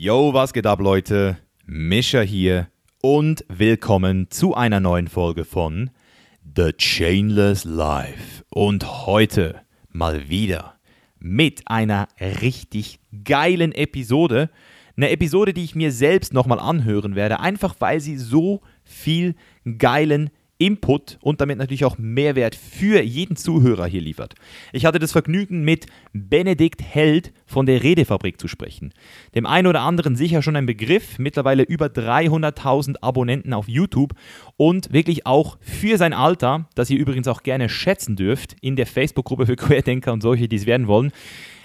Yo, was geht ab, Leute? Mischa hier und willkommen zu einer neuen Folge von The Chainless Life. Und heute mal wieder mit einer richtig geilen Episode. Eine Episode, die ich mir selbst nochmal anhören werde, einfach weil sie so viel geilen Input und damit natürlich auch Mehrwert für jeden Zuhörer hier liefert. Ich hatte das Vergnügen, mit Benedikt Held von der Redefabrik zu sprechen. Dem einen oder anderen sicher schon ein Begriff, mittlerweile über 300.000 Abonnenten auf YouTube und wirklich auch für sein Alter, das ihr übrigens auch gerne schätzen dürft, in der Facebook-Gruppe für Querdenker und solche, die es werden wollen,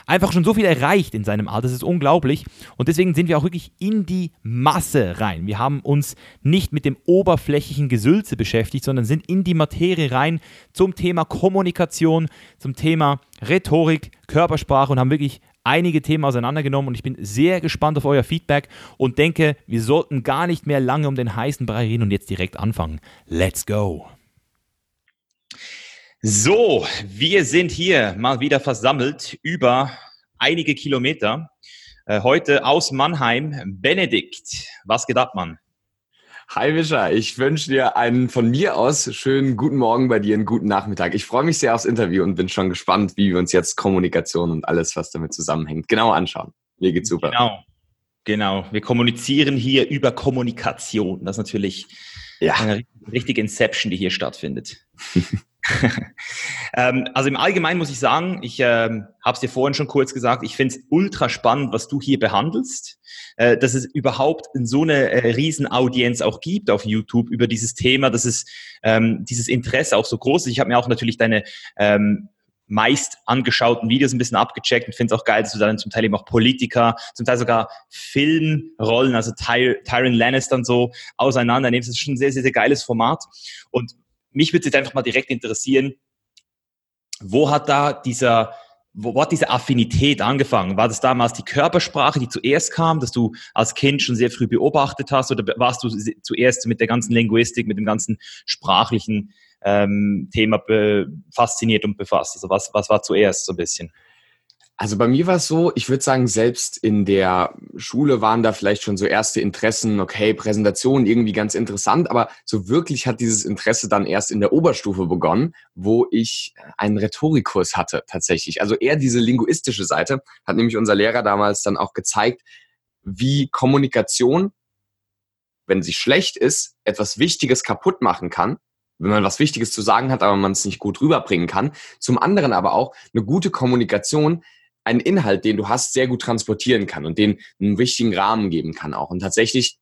einfach schon so viel erreicht in seinem Alter. Das ist unglaublich. Und deswegen sind wir auch wirklich in die Masse rein. Wir haben uns nicht mit dem oberflächlichen Gesülze beschäftigt, sondern sind in die Materie rein zum Thema Kommunikation, zum Thema Rhetorik, Körpersprache und haben wirklich einige Themen auseinandergenommen und ich bin sehr gespannt auf euer Feedback und denke, wir sollten gar nicht mehr lange um den heißen Brei reden und jetzt direkt anfangen. Let's go! So, wir sind hier mal wieder versammelt über einige Kilometer. Äh, heute aus Mannheim. Benedikt, was geht ab, Mann? Hi Wischer, ich wünsche dir einen von mir aus schönen guten Morgen bei dir, einen guten Nachmittag. Ich freue mich sehr aufs Interview und bin schon gespannt, wie wir uns jetzt Kommunikation und alles, was damit zusammenhängt, genau anschauen. Mir geht's super. Genau, genau. Wir kommunizieren hier über Kommunikation. Das ist natürlich ja. eine richtige Inception, die hier stattfindet. ähm, also im Allgemeinen muss ich sagen, ich ähm, habe es dir vorhin schon kurz gesagt, ich finde es ultra spannend, was du hier behandelst, äh, dass es überhaupt so eine äh, Riesenaudienz auch gibt auf YouTube über dieses Thema, dass es ähm, dieses Interesse auch so groß ist. Ich habe mir auch natürlich deine ähm, meist angeschauten Videos ein bisschen abgecheckt und finde es auch geil, dass du dann zum Teil eben auch Politiker, zum Teil sogar Filmrollen, also Ty Tyron Lannister und so auseinander nimmst. Das ist schon ein sehr, sehr, sehr geiles Format. Und mich würde jetzt einfach mal direkt interessieren, wo hat da dieser, wo hat diese Affinität angefangen? War das damals die Körpersprache, die zuerst kam, dass du als Kind schon sehr früh beobachtet hast, oder warst du zuerst mit der ganzen Linguistik, mit dem ganzen sprachlichen ähm, Thema fasziniert und befasst? Also was, was war zuerst so ein bisschen? Also bei mir war es so, ich würde sagen, selbst in der Schule waren da vielleicht schon so erste Interessen, okay, Präsentation irgendwie ganz interessant, aber so wirklich hat dieses Interesse dann erst in der Oberstufe begonnen, wo ich einen Rhetorikkurs hatte tatsächlich. Also eher diese linguistische Seite hat nämlich unser Lehrer damals dann auch gezeigt, wie Kommunikation, wenn sie schlecht ist, etwas Wichtiges kaputt machen kann wenn man was Wichtiges zu sagen hat, aber man es nicht gut rüberbringen kann. Zum anderen aber auch eine gute Kommunikation einen Inhalt, den du hast, sehr gut transportieren kann und den einen wichtigen Rahmen geben kann auch. Und tatsächlich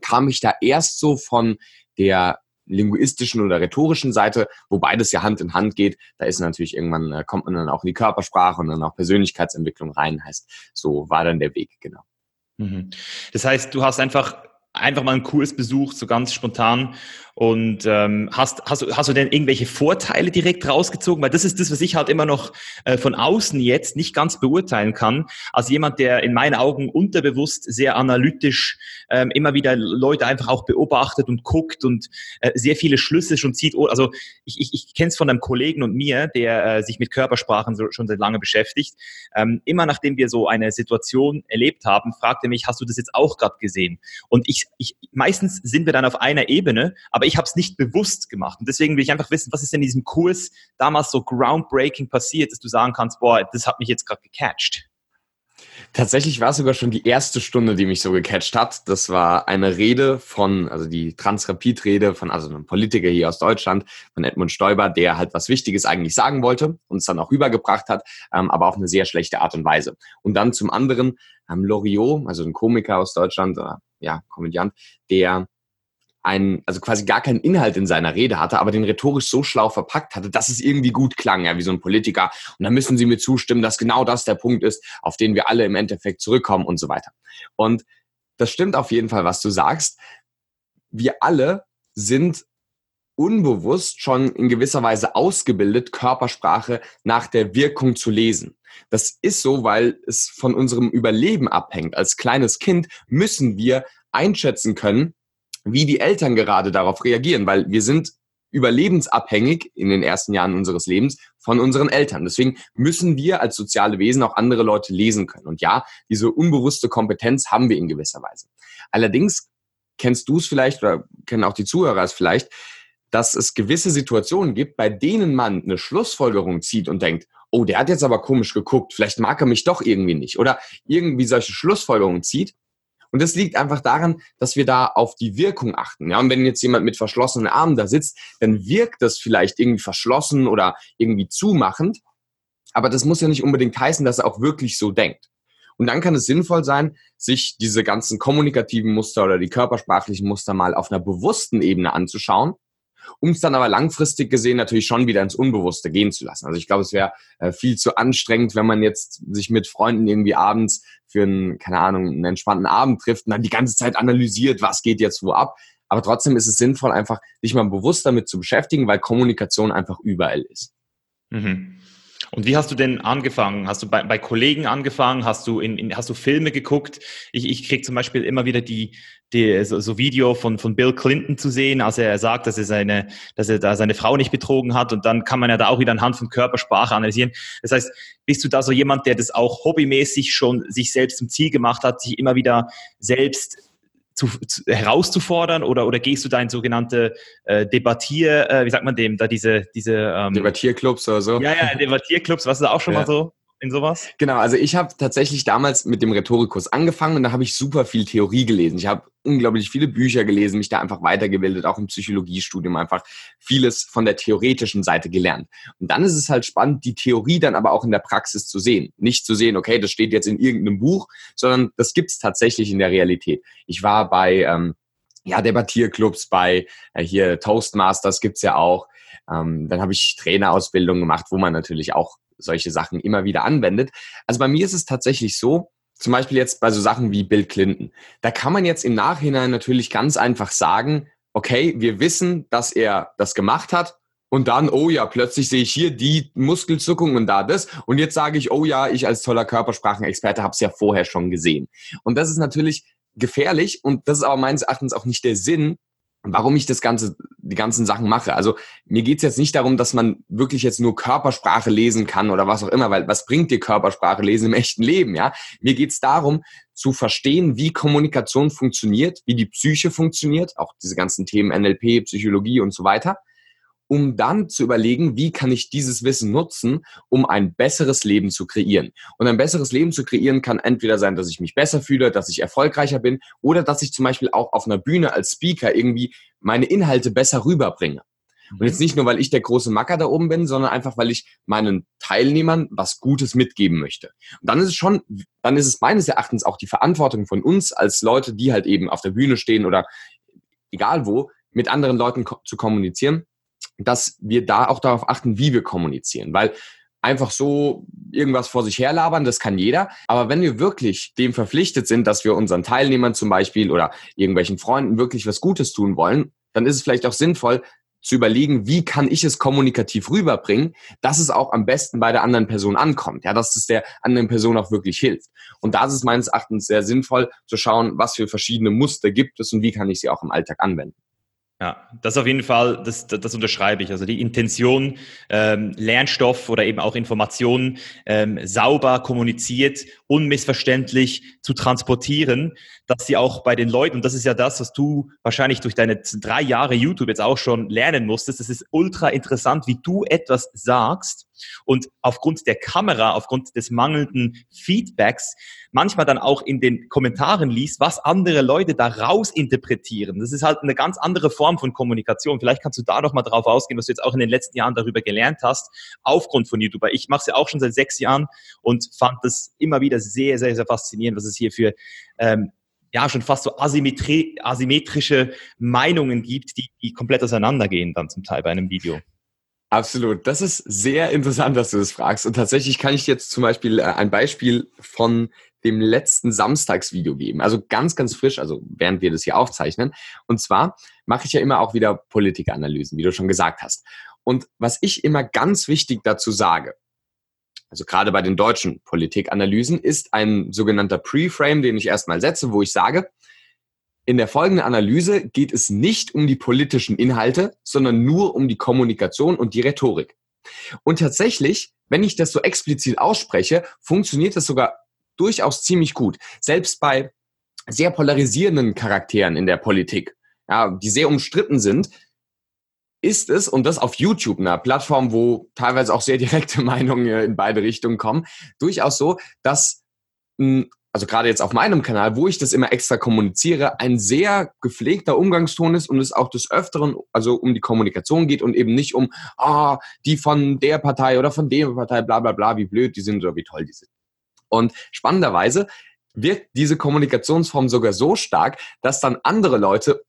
kam ich da erst so von der linguistischen oder rhetorischen Seite, wo beides ja Hand in Hand geht. Da ist natürlich irgendwann, äh, kommt man dann auch in die Körpersprache und dann auch Persönlichkeitsentwicklung rein, heißt, so war dann der Weg, genau. Mhm. Das heißt, du hast einfach einfach mal einen Kurs besucht, so ganz spontan und ähm, hast, hast, hast du denn irgendwelche Vorteile direkt rausgezogen? Weil das ist das, was ich halt immer noch äh, von außen jetzt nicht ganz beurteilen kann. Als jemand, der in meinen Augen unterbewusst sehr analytisch ähm, immer wieder Leute einfach auch beobachtet und guckt und äh, sehr viele Schlüsse schon zieht. Oh, also ich, ich, ich kenne es von einem Kollegen und mir, der äh, sich mit Körpersprachen so, schon seit lange beschäftigt. Ähm, immer nachdem wir so eine Situation erlebt haben, fragt er mich, hast du das jetzt auch gerade gesehen? Und ich, ich, meistens sind wir dann auf einer Ebene, aber ich habe es nicht bewusst gemacht. Und deswegen will ich einfach wissen, was ist in diesem Kurs damals so groundbreaking passiert, dass du sagen kannst, boah, das hat mich jetzt gerade gecatcht. Tatsächlich war es sogar schon die erste Stunde, die mich so gecatcht hat. Das war eine Rede von, also die Transrapid-Rede von, also einem Politiker hier aus Deutschland, von Edmund Stoiber, der halt was Wichtiges eigentlich sagen wollte, und es dann auch rübergebracht hat, ähm, aber auf eine sehr schlechte Art und Weise. Und dann zum anderen ähm, Loriot, also ein Komiker aus Deutschland, oder ja, Komödiant, der einen, also quasi gar keinen Inhalt in seiner Rede hatte, aber den rhetorisch so schlau verpackt hatte, dass es irgendwie gut klang, ja, wie so ein Politiker. Und dann müssen Sie mir zustimmen, dass genau das der Punkt ist, auf den wir alle im Endeffekt zurückkommen und so weiter. Und das stimmt auf jeden Fall, was du sagst. Wir alle sind unbewusst schon in gewisser Weise ausgebildet, Körpersprache nach der Wirkung zu lesen. Das ist so, weil es von unserem Überleben abhängt. Als kleines Kind müssen wir einschätzen können, wie die Eltern gerade darauf reagieren, weil wir sind überlebensabhängig in den ersten Jahren unseres Lebens von unseren Eltern. Deswegen müssen wir als soziale Wesen auch andere Leute lesen können. Und ja, diese unbewusste Kompetenz haben wir in gewisser Weise. Allerdings kennst du es vielleicht oder kennen auch die Zuhörer es vielleicht, dass es gewisse Situationen gibt, bei denen man eine Schlussfolgerung zieht und denkt, oh, der hat jetzt aber komisch geguckt, vielleicht mag er mich doch irgendwie nicht oder irgendwie solche Schlussfolgerungen zieht. Und das liegt einfach daran, dass wir da auf die Wirkung achten. Ja, und wenn jetzt jemand mit verschlossenen Armen da sitzt, dann wirkt das vielleicht irgendwie verschlossen oder irgendwie zumachend. Aber das muss ja nicht unbedingt heißen, dass er auch wirklich so denkt. Und dann kann es sinnvoll sein, sich diese ganzen kommunikativen Muster oder die körpersprachlichen Muster mal auf einer bewussten Ebene anzuschauen um es dann aber langfristig gesehen natürlich schon wieder ins Unbewusste gehen zu lassen. Also ich glaube, es wäre äh, viel zu anstrengend, wenn man jetzt sich mit Freunden irgendwie abends für einen, keine Ahnung, einen entspannten Abend trifft und dann die ganze Zeit analysiert, was geht jetzt wo ab. Aber trotzdem ist es sinnvoll, einfach sich mal bewusst damit zu beschäftigen, weil Kommunikation einfach überall ist. Mhm. Und wie hast du denn angefangen? Hast du bei, bei Kollegen angefangen? Hast du in, in hast du Filme geguckt? Ich, ich krieg zum Beispiel immer wieder die, die so, so Video von, von Bill Clinton zu sehen, als er sagt, dass er seine, dass er da seine Frau nicht betrogen hat. Und dann kann man ja da auch wieder anhand von Körpersprache analysieren. Das heißt, bist du da so jemand, der das auch hobbymäßig schon sich selbst zum Ziel gemacht hat, sich immer wieder selbst zu, zu, herauszufordern oder, oder gehst du da in sogenannte äh, Debattier, äh, wie sagt man dem, da diese, diese ähm, Debattierclubs oder so? Ja, ja, Debattierclubs, was ist auch schon ja. mal so? In sowas? Genau, also ich habe tatsächlich damals mit dem Rhetorikus angefangen und da habe ich super viel Theorie gelesen. Ich habe unglaublich viele Bücher gelesen, mich da einfach weitergebildet, auch im Psychologiestudium einfach vieles von der theoretischen Seite gelernt. Und dann ist es halt spannend, die Theorie dann aber auch in der Praxis zu sehen. Nicht zu sehen, okay, das steht jetzt in irgendeinem Buch, sondern das gibt es tatsächlich in der Realität. Ich war bei ähm, ja, Debattierclubs, bei äh, hier Toastmasters gibt's ja auch. Ähm, dann habe ich Trainerausbildung gemacht, wo man natürlich auch solche Sachen immer wieder anwendet. Also bei mir ist es tatsächlich so, zum Beispiel jetzt bei so Sachen wie Bill Clinton. Da kann man jetzt im Nachhinein natürlich ganz einfach sagen, okay, wir wissen, dass er das gemacht hat. Und dann, oh ja, plötzlich sehe ich hier die Muskelzuckung und da das. Und jetzt sage ich, oh ja, ich als toller Körpersprachenexperte habe es ja vorher schon gesehen. Und das ist natürlich gefährlich und das ist aber meines Erachtens auch nicht der Sinn warum ich das Ganze, die ganzen Sachen mache. Also mir geht's jetzt nicht darum, dass man wirklich jetzt nur Körpersprache lesen kann oder was auch immer, weil was bringt dir Körpersprache lesen im echten Leben, ja? Mir geht's darum, zu verstehen, wie Kommunikation funktioniert, wie die Psyche funktioniert, auch diese ganzen Themen NLP, Psychologie und so weiter um dann zu überlegen, wie kann ich dieses Wissen nutzen, um ein besseres Leben zu kreieren. Und ein besseres Leben zu kreieren kann entweder sein, dass ich mich besser fühle, dass ich erfolgreicher bin oder dass ich zum Beispiel auch auf einer Bühne als Speaker irgendwie meine Inhalte besser rüberbringe. Und jetzt nicht nur, weil ich der große Macker da oben bin, sondern einfach, weil ich meinen Teilnehmern was Gutes mitgeben möchte. Und dann ist es schon, dann ist es meines Erachtens auch die Verantwortung von uns als Leute, die halt eben auf der Bühne stehen oder egal wo, mit anderen Leuten ko zu kommunizieren, dass wir da auch darauf achten, wie wir kommunizieren, weil einfach so irgendwas vor sich herlabern, das kann jeder. Aber wenn wir wirklich dem verpflichtet sind, dass wir unseren Teilnehmern zum Beispiel oder irgendwelchen Freunden wirklich was Gutes tun wollen, dann ist es vielleicht auch sinnvoll, zu überlegen, wie kann ich es kommunikativ rüberbringen, dass es auch am besten bei der anderen Person ankommt, ja, dass es der anderen Person auch wirklich hilft. Und da ist es meines Erachtens sehr sinnvoll zu schauen, was für verschiedene Muster gibt es und wie kann ich sie auch im Alltag anwenden. Ja, das auf jeden Fall, das, das unterschreibe ich. Also die Intention, ähm, Lernstoff oder eben auch Informationen ähm, sauber kommuniziert, unmissverständlich zu transportieren, dass sie auch bei den Leuten, und das ist ja das, was du wahrscheinlich durch deine drei Jahre YouTube jetzt auch schon lernen musstest, das ist ultra interessant, wie du etwas sagst und aufgrund der Kamera, aufgrund des mangelnden Feedbacks, manchmal dann auch in den Kommentaren liest, was andere Leute daraus interpretieren. Das ist halt eine ganz andere Form von Kommunikation. Vielleicht kannst du da noch mal drauf ausgehen, was du jetzt auch in den letzten Jahren darüber gelernt hast, aufgrund von YouTube. Ich mache es ja auch schon seit sechs Jahren und fand das immer wieder sehr, sehr, sehr faszinierend, was es hier für ähm, ja schon fast so asymmetri asymmetrische Meinungen gibt, die, die komplett auseinandergehen dann zum Teil bei einem Video. Absolut. Das ist sehr interessant, dass du das fragst. Und tatsächlich kann ich jetzt zum Beispiel äh, ein Beispiel von dem letzten Samstagsvideo geben. Also ganz, ganz frisch, also während wir das hier aufzeichnen. Und zwar mache ich ja immer auch wieder Politikanalysen, wie du schon gesagt hast. Und was ich immer ganz wichtig dazu sage, also gerade bei den deutschen Politikanalysen, ist ein sogenannter Pre-Frame, den ich erstmal setze, wo ich sage, in der folgenden Analyse geht es nicht um die politischen Inhalte, sondern nur um die Kommunikation und die Rhetorik. Und tatsächlich, wenn ich das so explizit ausspreche, funktioniert das sogar durchaus ziemlich gut. Selbst bei sehr polarisierenden Charakteren in der Politik, ja, die sehr umstritten sind, ist es, und das auf YouTube, einer Plattform, wo teilweise auch sehr direkte Meinungen in beide Richtungen kommen, durchaus so, dass, hm, also gerade jetzt auf meinem Kanal, wo ich das immer extra kommuniziere, ein sehr gepflegter Umgangston ist und es auch des Öfteren, also um die Kommunikation geht und eben nicht um, ah, die von der Partei oder von der Partei, bla bla bla, wie blöd die sind oder wie toll die sind. Und spannenderweise wirkt diese Kommunikationsform sogar so stark, dass dann andere Leute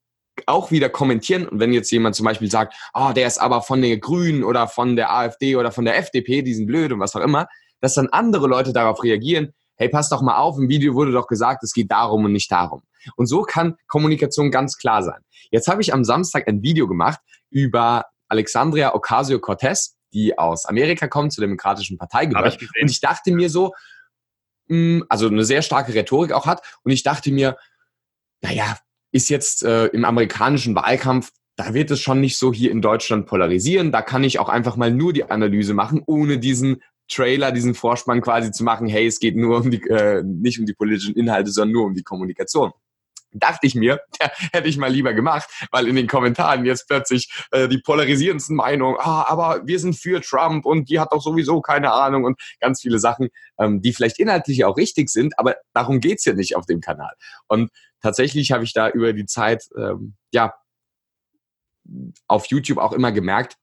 auch wieder kommentieren. Und wenn jetzt jemand zum Beispiel sagt, oh, der ist aber von den Grünen oder von der AfD oder von der FDP, die sind blöd und was auch immer, dass dann andere Leute darauf reagieren, hey, pass doch mal auf, im Video wurde doch gesagt, es geht darum und nicht darum. Und so kann Kommunikation ganz klar sein. Jetzt habe ich am Samstag ein Video gemacht über Alexandria Ocasio-Cortez, die aus Amerika kommt, zur Demokratischen Partei gehört. Ich und ich dachte mir so, hm, also eine sehr starke Rhetorik auch hat, und ich dachte mir, naja, ist jetzt äh, im amerikanischen Wahlkampf, da wird es schon nicht so hier in Deutschland polarisieren. Da kann ich auch einfach mal nur die Analyse machen, ohne diesen Trailer, diesen Vorspann quasi zu machen, hey, es geht nur um die, äh, nicht um die politischen Inhalte, sondern nur um die Kommunikation dachte ich mir, ja, hätte ich mal lieber gemacht, weil in den Kommentaren jetzt plötzlich äh, die polarisierendsten Meinungen, ah, aber wir sind für Trump und die hat doch sowieso keine Ahnung und ganz viele Sachen, ähm, die vielleicht inhaltlich auch richtig sind, aber darum geht's ja nicht auf dem Kanal. Und tatsächlich habe ich da über die Zeit, ähm, ja, auf YouTube auch immer gemerkt,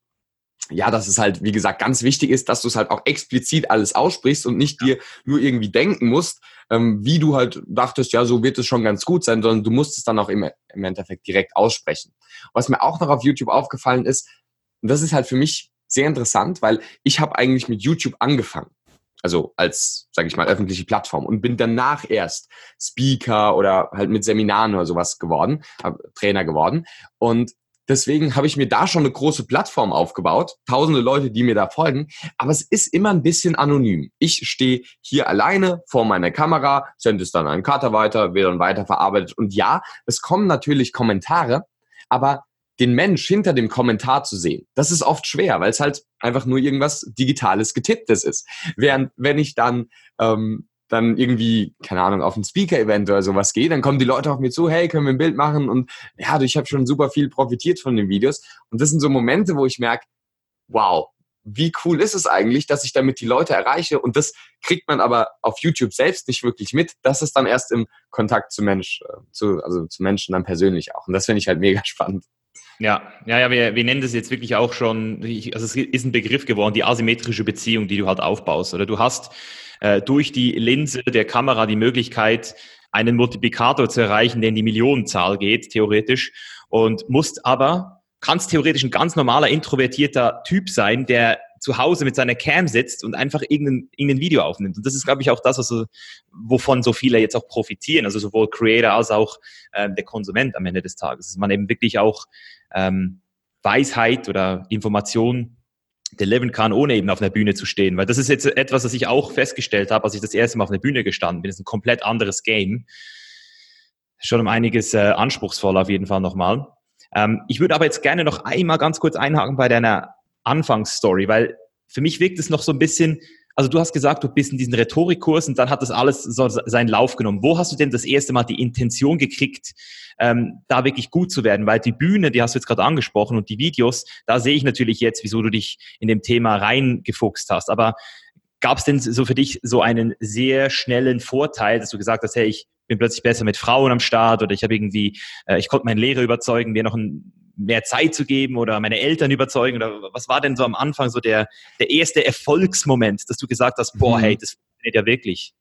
ja, dass es halt, wie gesagt, ganz wichtig ist, dass du es halt auch explizit alles aussprichst und nicht dir nur irgendwie denken musst, ähm, wie du halt dachtest, ja, so wird es schon ganz gut sein, sondern du musst es dann auch im, im Endeffekt direkt aussprechen. Was mir auch noch auf YouTube aufgefallen ist, und das ist halt für mich sehr interessant, weil ich habe eigentlich mit YouTube angefangen. Also als, sage ich mal, öffentliche Plattform und bin danach erst Speaker oder halt mit Seminaren oder sowas geworden, Trainer geworden. Und Deswegen habe ich mir da schon eine große Plattform aufgebaut, tausende Leute, die mir da folgen, aber es ist immer ein bisschen anonym. Ich stehe hier alleine vor meiner Kamera, sende es dann an Cutter weiter, wird dann weiterverarbeitet und ja, es kommen natürlich Kommentare, aber den Mensch hinter dem Kommentar zu sehen, das ist oft schwer, weil es halt einfach nur irgendwas Digitales, Getipptes ist. Während wenn ich dann ähm, dann irgendwie, keine Ahnung, auf ein Speaker-Event oder sowas gehe, dann kommen die Leute auf mir zu, hey, können wir ein Bild machen? Und ja, ich habe schon super viel profitiert von den Videos. Und das sind so Momente, wo ich merke, wow, wie cool ist es eigentlich, dass ich damit die Leute erreiche? Und das kriegt man aber auf YouTube selbst nicht wirklich mit. Das ist dann erst im Kontakt zu Mensch, äh, zu, also zu Menschen dann persönlich auch. Und das finde ich halt mega spannend. Ja, ja, ja, wir, wir nennen das jetzt wirklich auch schon, also es ist ein Begriff geworden, die asymmetrische Beziehung, die du halt aufbaust. Oder du hast äh, durch die Linse der Kamera die Möglichkeit, einen Multiplikator zu erreichen, der in die Millionenzahl geht, theoretisch, und musst aber, kannst theoretisch ein ganz normaler, introvertierter Typ sein, der zu Hause mit seiner Cam sitzt und einfach irgendein, irgendein Video aufnimmt. Und das ist, glaube ich, auch das, also, wovon so viele jetzt auch profitieren, also sowohl Creator als auch ähm, der Konsument am Ende des Tages. Dass man eben wirklich auch ähm, Weisheit oder Information deliveren kann, ohne eben auf einer Bühne zu stehen. Weil das ist jetzt etwas, was ich auch festgestellt habe, als ich das erste Mal auf einer Bühne gestanden bin. Das ist ein komplett anderes Game. Schon um einiges äh, anspruchsvoller auf jeden Fall nochmal. Ähm, ich würde aber jetzt gerne noch einmal ganz kurz einhaken bei deiner Anfangsstory, weil für mich wirkt es noch so ein bisschen, also du hast gesagt, du bist in diesen Rhetorikkurs und dann hat das alles so seinen Lauf genommen. Wo hast du denn das erste Mal die Intention gekriegt, ähm, da wirklich gut zu werden? Weil die Bühne, die hast du jetzt gerade angesprochen und die Videos, da sehe ich natürlich jetzt, wieso du dich in dem Thema reingefuchst hast. Aber gab es denn so für dich so einen sehr schnellen Vorteil, dass du gesagt hast, hey, ich bin plötzlich besser mit Frauen am Start oder ich habe irgendwie, äh, ich konnte meinen Lehrer überzeugen, mir noch ein mehr Zeit zu geben oder meine Eltern überzeugen? Oder was war denn so am Anfang so der, der erste Erfolgsmoment, dass du gesagt hast, boah, mhm. hey, das funktioniert ja wirklich?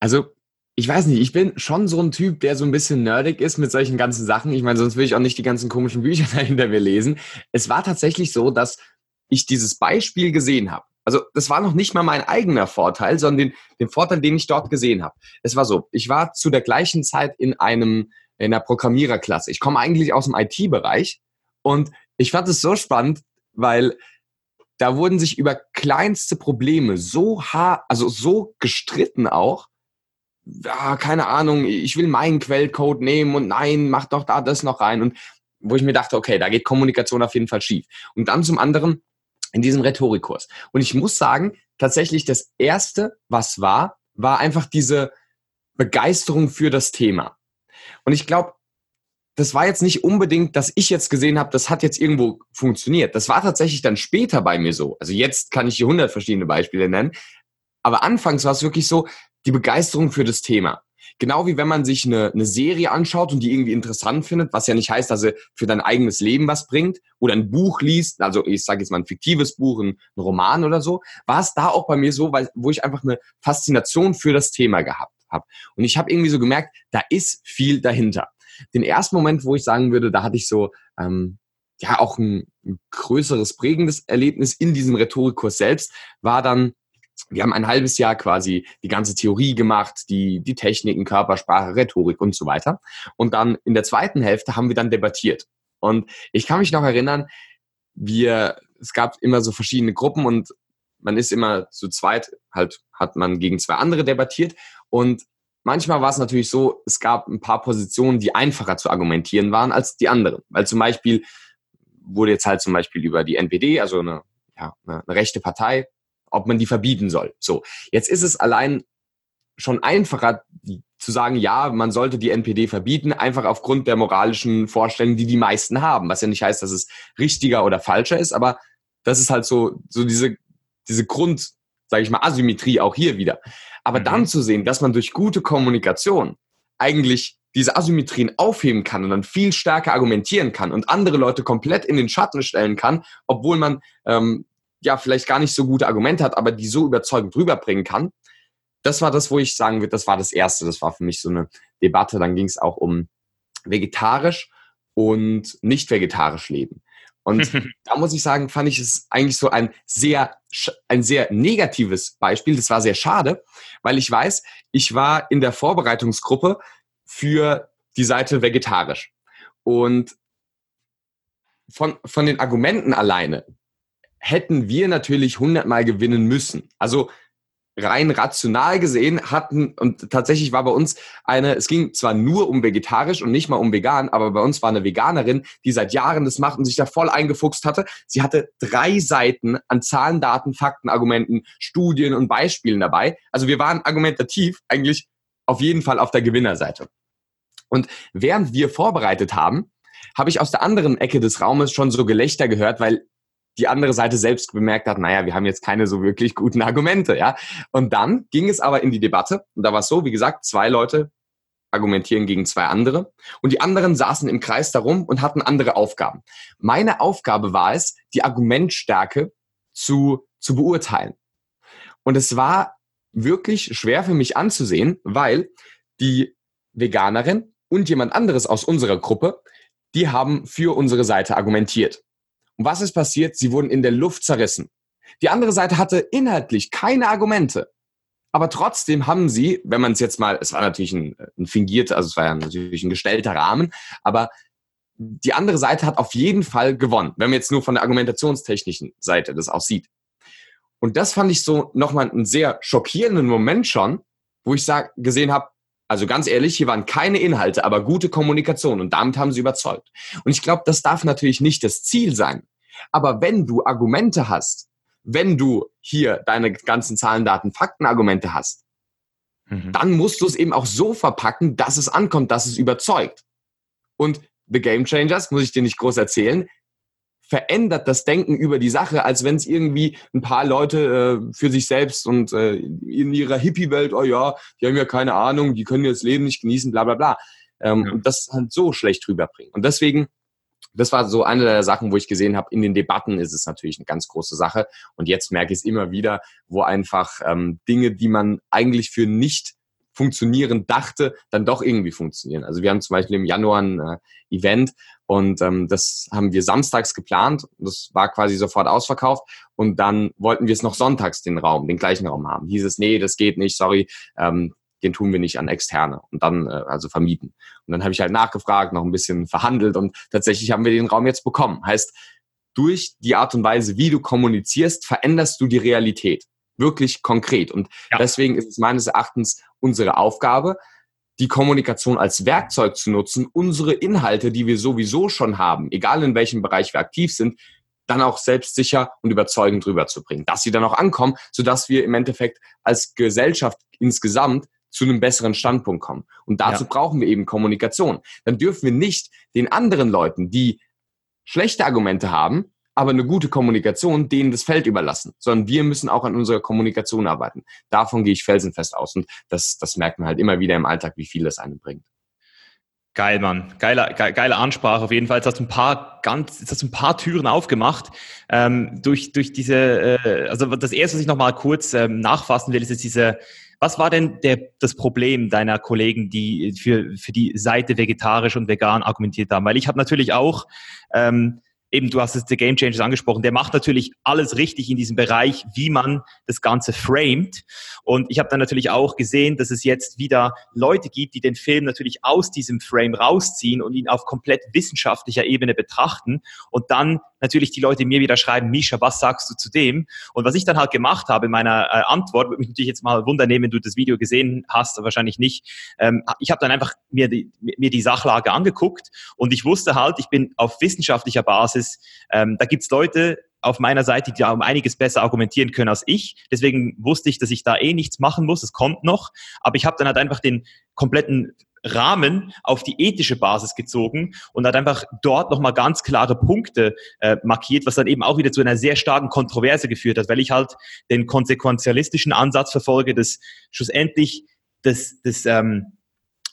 Also, ich weiß nicht, ich bin schon so ein Typ, der so ein bisschen nerdig ist mit solchen ganzen Sachen. Ich meine, sonst würde ich auch nicht die ganzen komischen Bücher dahinter mir lesen. Es war tatsächlich so, dass ich dieses Beispiel gesehen habe. Also das war noch nicht mal mein eigener Vorteil, sondern den, den Vorteil, den ich dort gesehen habe. Es war so, ich war zu der gleichen Zeit in einem in der Programmiererklasse. Ich komme eigentlich aus dem IT-Bereich und ich fand es so spannend, weil da wurden sich über kleinste Probleme so hart, also so gestritten auch, ja, keine Ahnung, ich will meinen Quellcode nehmen und nein, mach doch da das noch rein. Und wo ich mir dachte, okay, da geht Kommunikation auf jeden Fall schief. Und dann zum anderen in diesem Rhetorikkurs. Und ich muss sagen, tatsächlich das erste, was war, war einfach diese Begeisterung für das Thema. Und ich glaube, das war jetzt nicht unbedingt, dass ich jetzt gesehen habe, das hat jetzt irgendwo funktioniert. Das war tatsächlich dann später bei mir so. Also jetzt kann ich hier hundert verschiedene Beispiele nennen. Aber anfangs war es wirklich so, die Begeisterung für das Thema. Genau wie wenn man sich eine, eine Serie anschaut und die irgendwie interessant findet, was ja nicht heißt, dass sie für dein eigenes Leben was bringt, oder ein Buch liest, also ich sage jetzt mal ein fiktives Buch, ein, ein Roman oder so, war es da auch bei mir so, weil, wo ich einfach eine Faszination für das Thema gehabt habe. Und ich habe irgendwie so gemerkt, da ist viel dahinter. Den ersten Moment, wo ich sagen würde, da hatte ich so ähm, ja auch ein, ein größeres prägendes Erlebnis in diesem Rhetorikkurs selbst, war dann wir haben ein halbes Jahr quasi die ganze Theorie gemacht, die, die Techniken, Körpersprache, Rhetorik und so weiter. Und dann in der zweiten Hälfte haben wir dann debattiert. Und ich kann mich noch erinnern, wir, es gab immer so verschiedene Gruppen und man ist immer zu zweit, halt hat man gegen zwei andere debattiert. Und manchmal war es natürlich so, es gab ein paar Positionen, die einfacher zu argumentieren waren als die anderen. Weil zum Beispiel wurde jetzt halt zum Beispiel über die NPD, also eine, ja, eine, rechte Partei, ob man die verbieten soll. So, jetzt ist es allein schon einfacher zu sagen, ja, man sollte die NPD verbieten, einfach aufgrund der moralischen Vorstellungen, die die meisten haben. Was ja nicht heißt, dass es richtiger oder falscher ist, aber das ist halt so, so diese, diese Grund, sage ich mal, Asymmetrie auch hier wieder. Aber mhm. dann zu sehen, dass man durch gute Kommunikation eigentlich diese Asymmetrien aufheben kann und dann viel stärker argumentieren kann und andere Leute komplett in den Schatten stellen kann, obwohl man ähm, ja vielleicht gar nicht so gute Argumente hat, aber die so überzeugend rüberbringen kann. Das war das, wo ich sagen würde, das war das Erste. Das war für mich so eine Debatte. Dann ging es auch um vegetarisch und nicht vegetarisch leben. Und da muss ich sagen, fand ich es eigentlich so ein sehr, ein sehr negatives Beispiel. Das war sehr schade, weil ich weiß, ich war in der Vorbereitungsgruppe für die Seite vegetarisch. Und von, von den Argumenten alleine hätten wir natürlich hundertmal gewinnen müssen. Also rein rational gesehen hatten, und tatsächlich war bei uns eine, es ging zwar nur um vegetarisch und nicht mal um vegan, aber bei uns war eine Veganerin, die seit Jahren das macht und sich da voll eingefuchst hatte. Sie hatte drei Seiten an Zahlen, Daten, Fakten, Argumenten, Studien und Beispielen dabei. Also wir waren argumentativ eigentlich auf jeden Fall auf der Gewinnerseite. Und während wir vorbereitet haben, habe ich aus der anderen Ecke des Raumes schon so Gelächter gehört, weil die andere Seite selbst bemerkt hat, naja, wir haben jetzt keine so wirklich guten Argumente, ja. Und dann ging es aber in die Debatte und da war es so, wie gesagt, zwei Leute argumentieren gegen zwei andere und die anderen saßen im Kreis darum und hatten andere Aufgaben. Meine Aufgabe war es, die Argumentstärke zu, zu beurteilen. Und es war wirklich schwer für mich anzusehen, weil die Veganerin und jemand anderes aus unserer Gruppe, die haben für unsere Seite argumentiert. Und was ist passiert? Sie wurden in der Luft zerrissen. Die andere Seite hatte inhaltlich keine Argumente. Aber trotzdem haben sie, wenn man es jetzt mal, es war natürlich ein, ein fingierter, also es war ja natürlich ein gestellter Rahmen, aber die andere Seite hat auf jeden Fall gewonnen, wenn man jetzt nur von der argumentationstechnischen Seite das aussieht. Und das fand ich so nochmal einen sehr schockierenden Moment schon, wo ich sag, gesehen habe, also ganz ehrlich, hier waren keine Inhalte, aber gute Kommunikation und damit haben sie überzeugt. Und ich glaube, das darf natürlich nicht das Ziel sein. Aber wenn du Argumente hast, wenn du hier deine ganzen Zahlen, Daten, Fakten, Argumente hast, mhm. dann musst du es eben auch so verpacken, dass es ankommt, dass es überzeugt. Und The Game Changers, muss ich dir nicht groß erzählen, verändert das Denken über die Sache, als wenn es irgendwie ein paar Leute äh, für sich selbst und äh, in ihrer Hippie-Welt, oh ja, die haben ja keine Ahnung, die können das Leben nicht genießen, bla bla bla. Ähm, ja. Und das halt so schlecht rüberbringen. Und deswegen, das war so eine der Sachen, wo ich gesehen habe, in den Debatten ist es natürlich eine ganz große Sache. Und jetzt merke ich es immer wieder, wo einfach ähm, Dinge, die man eigentlich für nicht funktionieren dachte, dann doch irgendwie funktionieren. Also wir haben zum Beispiel im Januar ein äh, Event und ähm, das haben wir samstags geplant. Das war quasi sofort ausverkauft. Und dann wollten wir es noch sonntags den Raum, den gleichen Raum haben. Hieß es, nee, das geht nicht, sorry, ähm, den tun wir nicht an Externe und dann äh, also vermieten. Und dann habe ich halt nachgefragt, noch ein bisschen verhandelt und tatsächlich haben wir den Raum jetzt bekommen. Heißt, durch die Art und Weise, wie du kommunizierst, veränderst du die Realität. wirklich konkret. Und ja. deswegen ist es meines Erachtens unsere Aufgabe, die Kommunikation als Werkzeug zu nutzen, unsere Inhalte, die wir sowieso schon haben, egal in welchem Bereich wir aktiv sind, dann auch selbstsicher und überzeugend rüberzubringen, dass sie dann auch ankommen, sodass wir im Endeffekt als Gesellschaft insgesamt zu einem besseren Standpunkt kommen. Und dazu ja. brauchen wir eben Kommunikation. Dann dürfen wir nicht den anderen Leuten, die schlechte Argumente haben, aber eine gute Kommunikation denen das Feld überlassen, sondern wir müssen auch an unserer Kommunikation arbeiten. Davon gehe ich felsenfest aus und das, das merkt man halt immer wieder im Alltag, wie viel das einem bringt. Geil, Mann. Geile, geile Ansprache auf jeden Fall. Jetzt hast du ein paar ganz, jetzt hast du ein paar Türen aufgemacht. Ähm, durch, durch diese, äh, also das erste, was ich nochmal kurz ähm, nachfassen will, ist jetzt diese, was war denn der, das Problem deiner Kollegen, die für, für die Seite vegetarisch und vegan argumentiert haben? Weil ich habe natürlich auch ähm, eben du hast es The Game Changers angesprochen, der macht natürlich alles richtig in diesem Bereich, wie man das Ganze framed. Und ich habe dann natürlich auch gesehen, dass es jetzt wieder Leute gibt, die den Film natürlich aus diesem Frame rausziehen und ihn auf komplett wissenschaftlicher Ebene betrachten und dann natürlich die Leute mir wieder schreiben, Misha, was sagst du zu dem? Und was ich dann halt gemacht habe in meiner äh, Antwort, würde mich natürlich jetzt mal wundern nehmen, wenn du das Video gesehen hast, wahrscheinlich nicht. Ähm, ich habe dann einfach mir die, mir die Sachlage angeguckt und ich wusste halt, ich bin auf wissenschaftlicher Basis, ähm, da gibt's Leute, auf meiner Seite, die da um einiges besser argumentieren können als ich. Deswegen wusste ich, dass ich da eh nichts machen muss. Es kommt noch. Aber ich habe dann halt einfach den kompletten Rahmen auf die ethische Basis gezogen und hat einfach dort nochmal ganz klare Punkte äh, markiert, was dann eben auch wieder zu einer sehr starken Kontroverse geführt hat, weil ich halt den konsequenzialistischen Ansatz verfolge, dass schlussendlich das, das, ähm,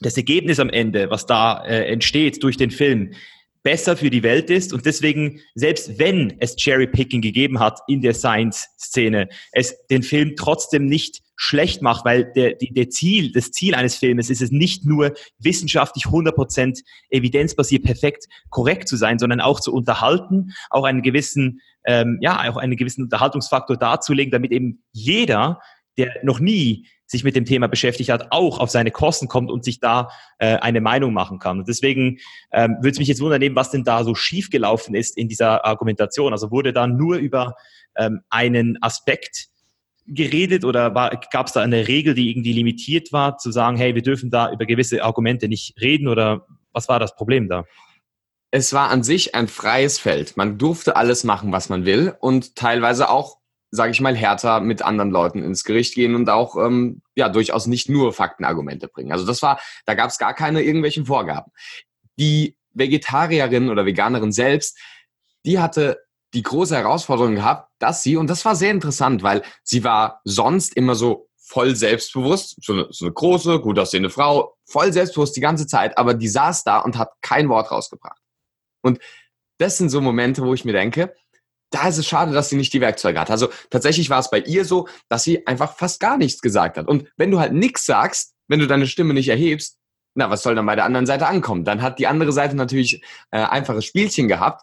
das Ergebnis am Ende, was da äh, entsteht durch den Film, besser für die Welt ist. Und deswegen, selbst wenn es Cherry-Picking gegeben hat in der Science-Szene, es den Film trotzdem nicht schlecht macht, weil der, der Ziel, das Ziel eines Filmes ist es nicht nur wissenschaftlich 100% evidenzbasiert perfekt korrekt zu sein, sondern auch zu unterhalten, auch einen gewissen, ähm, ja, auch einen gewissen Unterhaltungsfaktor darzulegen, damit eben jeder, der noch nie sich mit dem Thema beschäftigt hat, auch auf seine Kosten kommt und sich da äh, eine Meinung machen kann. Und deswegen ähm, würde es mich jetzt wundern, was denn da so schiefgelaufen ist in dieser Argumentation. Also wurde da nur über ähm, einen Aspekt geredet oder gab es da eine Regel, die irgendwie limitiert war, zu sagen, hey, wir dürfen da über gewisse Argumente nicht reden oder was war das Problem da? Es war an sich ein freies Feld. Man durfte alles machen, was man will und teilweise auch, sage ich mal, härter mit anderen Leuten ins Gericht gehen und auch ähm, ja durchaus nicht nur Faktenargumente bringen. Also das war, da gab es gar keine irgendwelchen Vorgaben. Die Vegetarierin oder Veganerin selbst, die hatte die große Herausforderung gehabt, dass sie, und das war sehr interessant, weil sie war sonst immer so voll selbstbewusst, so eine, so eine große, gut aussehende Frau, voll selbstbewusst die ganze Zeit, aber die saß da und hat kein Wort rausgebracht. Und das sind so Momente, wo ich mir denke, da ist es schade, dass sie nicht die Werkzeuge hat. Also tatsächlich war es bei ihr so, dass sie einfach fast gar nichts gesagt hat. Und wenn du halt nichts sagst, wenn du deine Stimme nicht erhebst, na, was soll dann bei der anderen Seite ankommen? Dann hat die andere Seite natürlich äh, einfaches Spielchen gehabt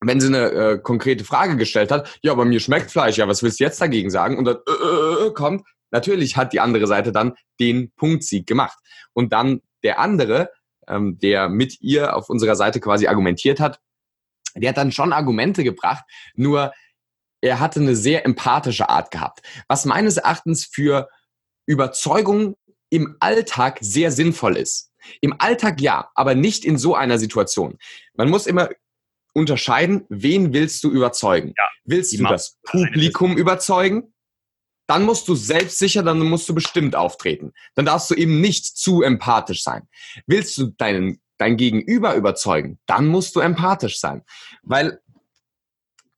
wenn sie eine äh, konkrete Frage gestellt hat, ja, aber mir schmeckt Fleisch, ja, was willst du jetzt dagegen sagen? Und dann äh, äh, äh, kommt, natürlich hat die andere Seite dann den Punktsieg gemacht. Und dann der andere, ähm, der mit ihr auf unserer Seite quasi argumentiert hat, der hat dann schon Argumente gebracht, nur er hatte eine sehr empathische Art gehabt, was meines Erachtens für Überzeugung im Alltag sehr sinnvoll ist. Im Alltag ja, aber nicht in so einer Situation. Man muss immer unterscheiden, wen willst du überzeugen? Ja, willst du das Publikum überzeugen? Dann musst du selbstsicher, dann musst du bestimmt auftreten. Dann darfst du eben nicht zu empathisch sein. Willst du deinen, dein Gegenüber überzeugen? Dann musst du empathisch sein. Weil,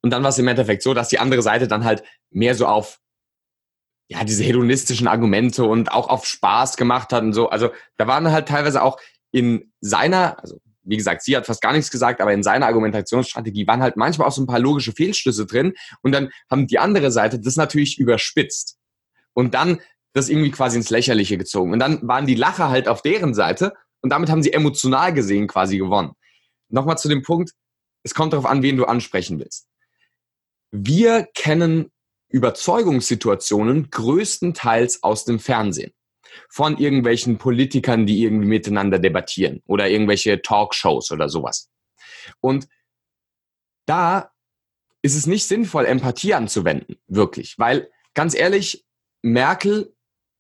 und dann war es im Endeffekt so, dass die andere Seite dann halt mehr so auf ja, diese hedonistischen Argumente und auch auf Spaß gemacht hat und so. Also da waren halt teilweise auch in seiner, also wie gesagt, sie hat fast gar nichts gesagt, aber in seiner Argumentationsstrategie waren halt manchmal auch so ein paar logische Fehlschlüsse drin. Und dann haben die andere Seite das natürlich überspitzt. Und dann das irgendwie quasi ins Lächerliche gezogen. Und dann waren die Lacher halt auf deren Seite und damit haben sie emotional gesehen quasi gewonnen. Nochmal zu dem Punkt, es kommt darauf an, wen du ansprechen willst. Wir kennen Überzeugungssituationen größtenteils aus dem Fernsehen von irgendwelchen Politikern, die irgendwie miteinander debattieren oder irgendwelche Talkshows oder sowas. Und da ist es nicht sinnvoll, Empathie anzuwenden, wirklich, weil ganz ehrlich, Merkel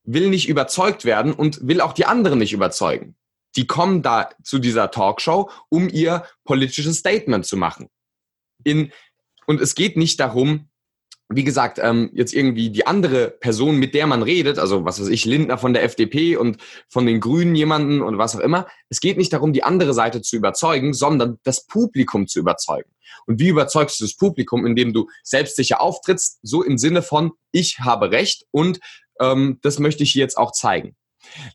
will nicht überzeugt werden und will auch die anderen nicht überzeugen. Die kommen da zu dieser Talkshow, um ihr politisches Statement zu machen. In, und es geht nicht darum, wie gesagt, ähm, jetzt irgendwie die andere Person, mit der man redet, also was weiß ich, Lindner von der FDP und von den Grünen jemanden und was auch immer. Es geht nicht darum, die andere Seite zu überzeugen, sondern das Publikum zu überzeugen. Und wie überzeugst du das Publikum, indem du selbstsicher auftrittst, so im Sinne von, ich habe Recht und ähm, das möchte ich jetzt auch zeigen.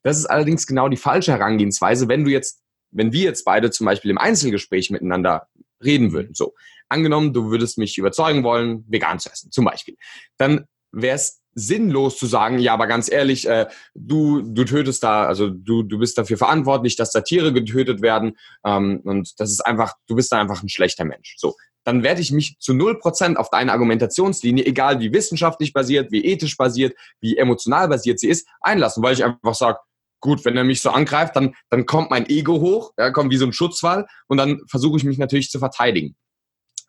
Das ist allerdings genau die falsche Herangehensweise, wenn du jetzt, wenn wir jetzt beide zum Beispiel im Einzelgespräch miteinander reden würden. So, angenommen, du würdest mich überzeugen wollen, vegan zu essen, zum Beispiel. Dann wäre es sinnlos zu sagen, ja, aber ganz ehrlich, äh, du, du tötest da, also du, du bist dafür verantwortlich, dass da Tiere getötet werden ähm, und das ist einfach, du bist da einfach ein schlechter Mensch. So, dann werde ich mich zu null Prozent auf deine Argumentationslinie, egal wie wissenschaftlich basiert, wie ethisch basiert, wie emotional basiert sie ist, einlassen, weil ich einfach sage, gut, wenn er mich so angreift, dann, dann kommt mein Ego hoch, ja, kommt wie so ein Schutzwall und dann versuche ich mich natürlich zu verteidigen.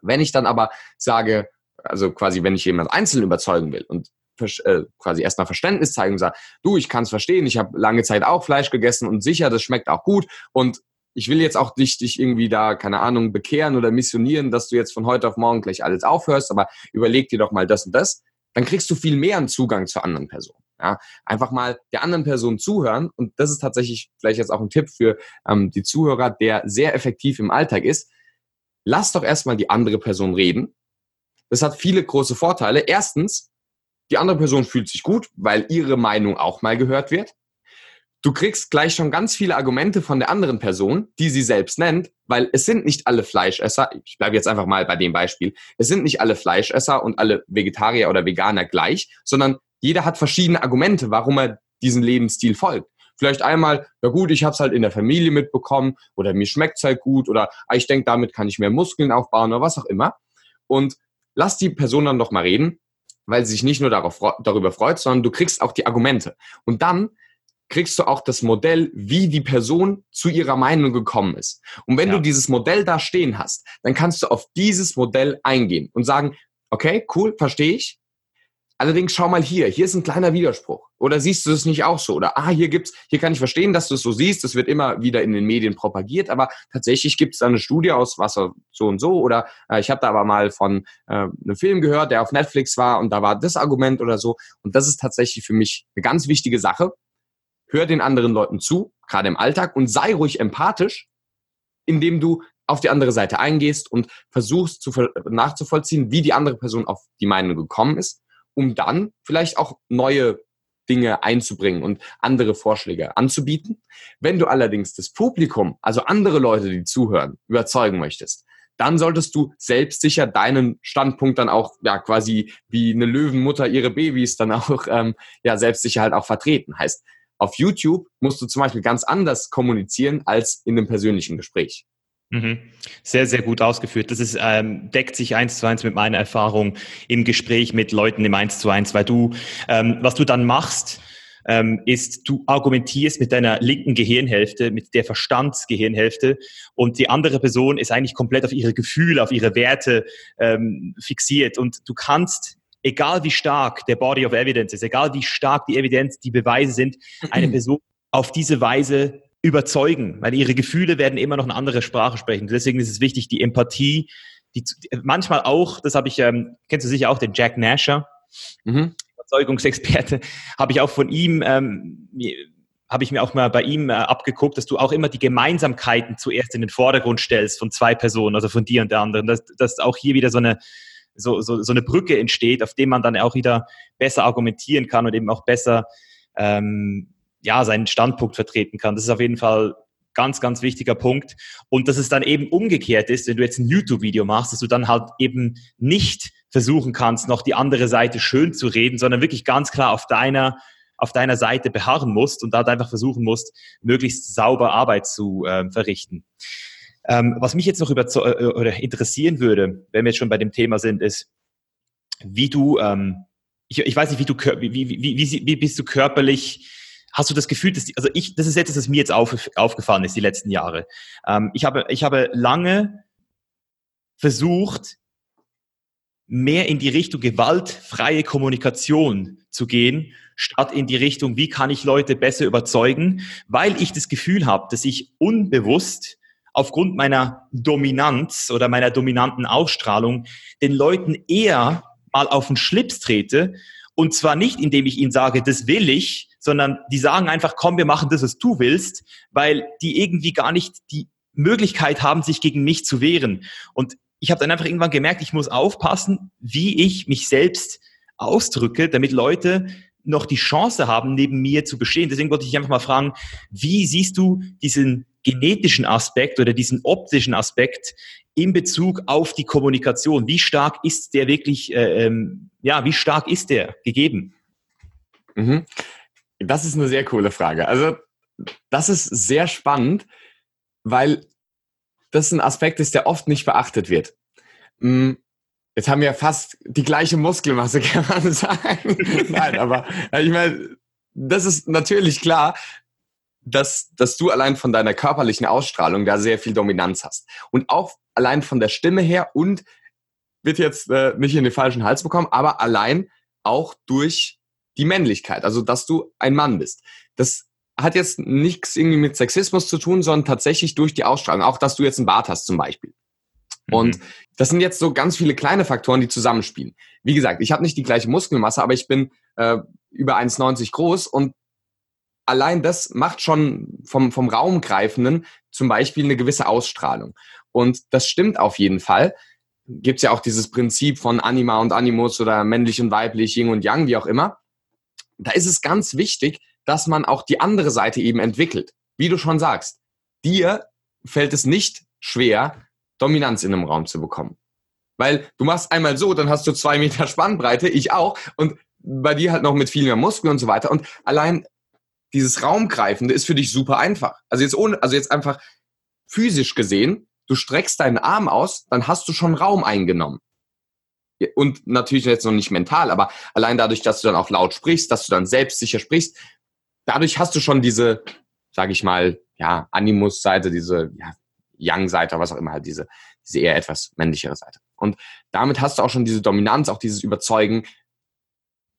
Wenn ich dann aber sage, also quasi, wenn ich jemand einzeln überzeugen will und äh, quasi erstmal Verständnis zeigen und sage, du, ich kann es verstehen, ich habe lange Zeit auch Fleisch gegessen und sicher, das schmeckt auch gut und ich will jetzt auch dich, dich irgendwie da, keine Ahnung, bekehren oder missionieren, dass du jetzt von heute auf morgen gleich alles aufhörst, aber überleg dir doch mal das und das, dann kriegst du viel mehr einen Zugang zur anderen Person. Ja, einfach mal der anderen Person zuhören und das ist tatsächlich vielleicht jetzt auch ein Tipp für ähm, die Zuhörer, der sehr effektiv im Alltag ist. Lass doch erstmal die andere Person reden. Das hat viele große Vorteile. Erstens, die andere Person fühlt sich gut, weil ihre Meinung auch mal gehört wird. Du kriegst gleich schon ganz viele Argumente von der anderen Person, die sie selbst nennt, weil es sind nicht alle Fleischesser, ich bleibe jetzt einfach mal bei dem Beispiel, es sind nicht alle Fleischesser und alle Vegetarier oder Veganer gleich, sondern jeder hat verschiedene Argumente, warum er diesen Lebensstil folgt. Vielleicht einmal, ja gut, ich habe es halt in der Familie mitbekommen oder mir schmeckt es halt gut oder ah, ich denke, damit kann ich mehr Muskeln aufbauen oder was auch immer. Und lass die Person dann doch mal reden, weil sie sich nicht nur darauf, darüber freut, sondern du kriegst auch die Argumente. Und dann kriegst du auch das Modell, wie die Person zu ihrer Meinung gekommen ist. Und wenn ja. du dieses Modell da stehen hast, dann kannst du auf dieses Modell eingehen und sagen, okay, cool, verstehe ich. Allerdings schau mal hier, hier ist ein kleiner Widerspruch. Oder siehst du es nicht auch so? Oder ah, hier gibt's, hier kann ich verstehen, dass du es so siehst. Das wird immer wieder in den Medien propagiert, aber tatsächlich gibt es da eine Studie aus Wasser so und so. Oder äh, ich habe da aber mal von äh, einem Film gehört, der auf Netflix war und da war das Argument oder so. Und das ist tatsächlich für mich eine ganz wichtige Sache. Hör den anderen Leuten zu, gerade im Alltag, und sei ruhig empathisch, indem du auf die andere Seite eingehst und versuchst zu, nachzuvollziehen, wie die andere Person auf die Meinung gekommen ist um dann vielleicht auch neue Dinge einzubringen und andere Vorschläge anzubieten. Wenn du allerdings das Publikum, also andere Leute, die zuhören, überzeugen möchtest, dann solltest du selbstsicher deinen Standpunkt dann auch ja quasi wie eine Löwenmutter ihre Babys dann auch ähm, ja selbstsicher halt auch vertreten. Heißt, auf YouTube musst du zum Beispiel ganz anders kommunizieren als in einem persönlichen Gespräch. Mhm. Sehr, sehr gut ausgeführt. Das ist, ähm, deckt sich eins zu eins mit meiner Erfahrung im Gespräch mit Leuten im eins zu eins, weil du, ähm, was du dann machst, ähm, ist, du argumentierst mit deiner linken Gehirnhälfte, mit der Verstandsgehirnhälfte und die andere Person ist eigentlich komplett auf ihre Gefühle, auf ihre Werte ähm, fixiert und du kannst egal wie stark der Body of Evidence ist, egal wie stark die Evidenz, die Beweise sind, eine Person auf diese Weise überzeugen, weil ihre Gefühle werden immer noch eine andere Sprache sprechen. Deswegen ist es wichtig, die Empathie, die manchmal auch, das habe ich, ähm, kennst du sicher auch, den Jack Nasher, mhm. Überzeugungsexperte, habe ich auch von ihm, ähm, habe ich mir auch mal bei ihm äh, abgeguckt, dass du auch immer die Gemeinsamkeiten zuerst in den Vordergrund stellst von zwei Personen, also von dir und der anderen, dass, dass auch hier wieder so eine so, so, so eine Brücke entsteht, auf dem man dann auch wieder besser argumentieren kann und eben auch besser ähm, ja, seinen Standpunkt vertreten kann. Das ist auf jeden Fall ganz, ganz wichtiger Punkt. Und dass es dann eben umgekehrt ist, wenn du jetzt ein YouTube-Video machst, dass du dann halt eben nicht versuchen kannst, noch die andere Seite schön zu reden, sondern wirklich ganz klar auf deiner, auf deiner Seite beharren musst und da einfach versuchen musst, möglichst sauber Arbeit zu äh, verrichten. Ähm, was mich jetzt noch über, äh, oder interessieren würde, wenn wir jetzt schon bei dem Thema sind, ist, wie du, ähm, ich, ich weiß nicht, wie du, wie, wie, wie, wie bist du körperlich Hast du das Gefühl, dass die, also ich, das ist etwas, das mir jetzt auf, aufgefallen ist die letzten Jahre. Ähm, ich habe, ich habe lange versucht, mehr in die Richtung gewaltfreie Kommunikation zu gehen, statt in die Richtung, wie kann ich Leute besser überzeugen, weil ich das Gefühl habe, dass ich unbewusst aufgrund meiner Dominanz oder meiner dominanten Ausstrahlung den Leuten eher mal auf den Schlips trete. Und zwar nicht, indem ich ihnen sage, das will ich, sondern die sagen einfach, komm, wir machen das, was du willst, weil die irgendwie gar nicht die Möglichkeit haben, sich gegen mich zu wehren. Und ich habe dann einfach irgendwann gemerkt, ich muss aufpassen, wie ich mich selbst ausdrücke, damit Leute noch die Chance haben, neben mir zu bestehen. Deswegen wollte ich einfach mal fragen, wie siehst du diesen genetischen Aspekt oder diesen optischen Aspekt in Bezug auf die Kommunikation? Wie stark ist der wirklich, äh, ähm, ja, wie stark ist der gegeben? Mhm. Das ist eine sehr coole Frage. Also, das ist sehr spannend, weil das ein Aspekt ist, der oft nicht beachtet wird. Hm, jetzt haben wir fast die gleiche Muskelmasse, kann man sagen. Nein, aber ich meine, das ist natürlich klar, dass, dass du allein von deiner körperlichen Ausstrahlung da sehr viel Dominanz hast. Und auch allein von der Stimme her und wird jetzt äh, nicht in den falschen Hals bekommen, aber allein auch durch die Männlichkeit, also dass du ein Mann bist. Das hat jetzt nichts irgendwie mit Sexismus zu tun, sondern tatsächlich durch die Ausstrahlung. Auch, dass du jetzt einen Bart hast zum Beispiel. Mhm. Und das sind jetzt so ganz viele kleine Faktoren, die zusammenspielen. Wie gesagt, ich habe nicht die gleiche Muskelmasse, aber ich bin äh, über 1,90 groß und allein das macht schon vom, vom Raumgreifenden zum Beispiel eine gewisse Ausstrahlung. Und das stimmt auf jeden Fall. Gibt es ja auch dieses Prinzip von Anima und Animus oder männlich und weiblich, Yin und Yang, wie auch immer. Da ist es ganz wichtig, dass man auch die andere Seite eben entwickelt. Wie du schon sagst, dir fällt es nicht schwer, Dominanz in einem Raum zu bekommen. Weil du machst einmal so, dann hast du zwei Meter Spannbreite, ich auch, und bei dir halt noch mit viel mehr Muskeln und so weiter. Und allein dieses Raumgreifende ist für dich super einfach. Also jetzt ohne, also jetzt einfach physisch gesehen, du streckst deinen Arm aus, dann hast du schon Raum eingenommen. Und natürlich jetzt noch nicht mental, aber allein dadurch, dass du dann auch laut sprichst, dass du dann selbstsicher sprichst, dadurch hast du schon diese, sage ich mal, ja, Animus-Seite, diese ja, Young-Seite, was auch immer halt, diese, diese eher etwas männlichere Seite. Und damit hast du auch schon diese Dominanz, auch dieses Überzeugen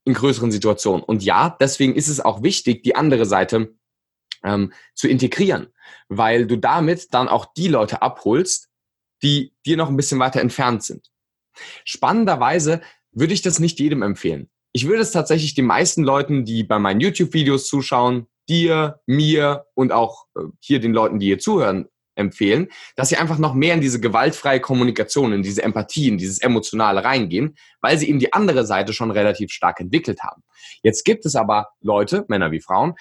in größeren Situationen. Und ja, deswegen ist es auch wichtig, die andere Seite ähm, zu integrieren, weil du damit dann auch die Leute abholst, die dir noch ein bisschen weiter entfernt sind. Spannenderweise würde ich das nicht jedem empfehlen ich würde es tatsächlich den meisten Leuten, die bei meinen YouTube-Videos zuschauen, dir, mir und auch äh, hier den Leuten, die hier zuhören, empfehlen, dass sie einfach noch mehr in diese gewaltfreie Kommunikation, in diese Empathie, in dieses Emotionale reingehen, weil sie eben die andere Seite schon relativ stark entwickelt haben. Jetzt gibt es aber Leute, Männer wie Frauen,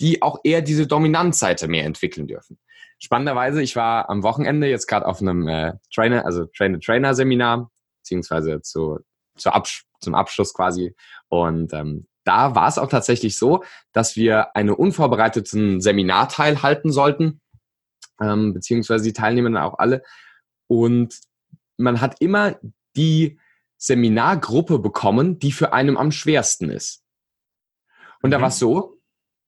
die auch eher diese Dominanzseite mehr entwickeln dürfen. Spannenderweise, ich war am Wochenende jetzt gerade auf einem äh, Trainer, also Trainer-Trainer-Seminar, beziehungsweise zu, zu Absch zum Abschluss quasi. Und ähm, da war es auch tatsächlich so, dass wir einen unvorbereiteten Seminarteil halten sollten, ähm, beziehungsweise die Teilnehmenden auch alle. Und man hat immer die Seminargruppe bekommen, die für einen am schwersten ist. Und mhm. da war es so,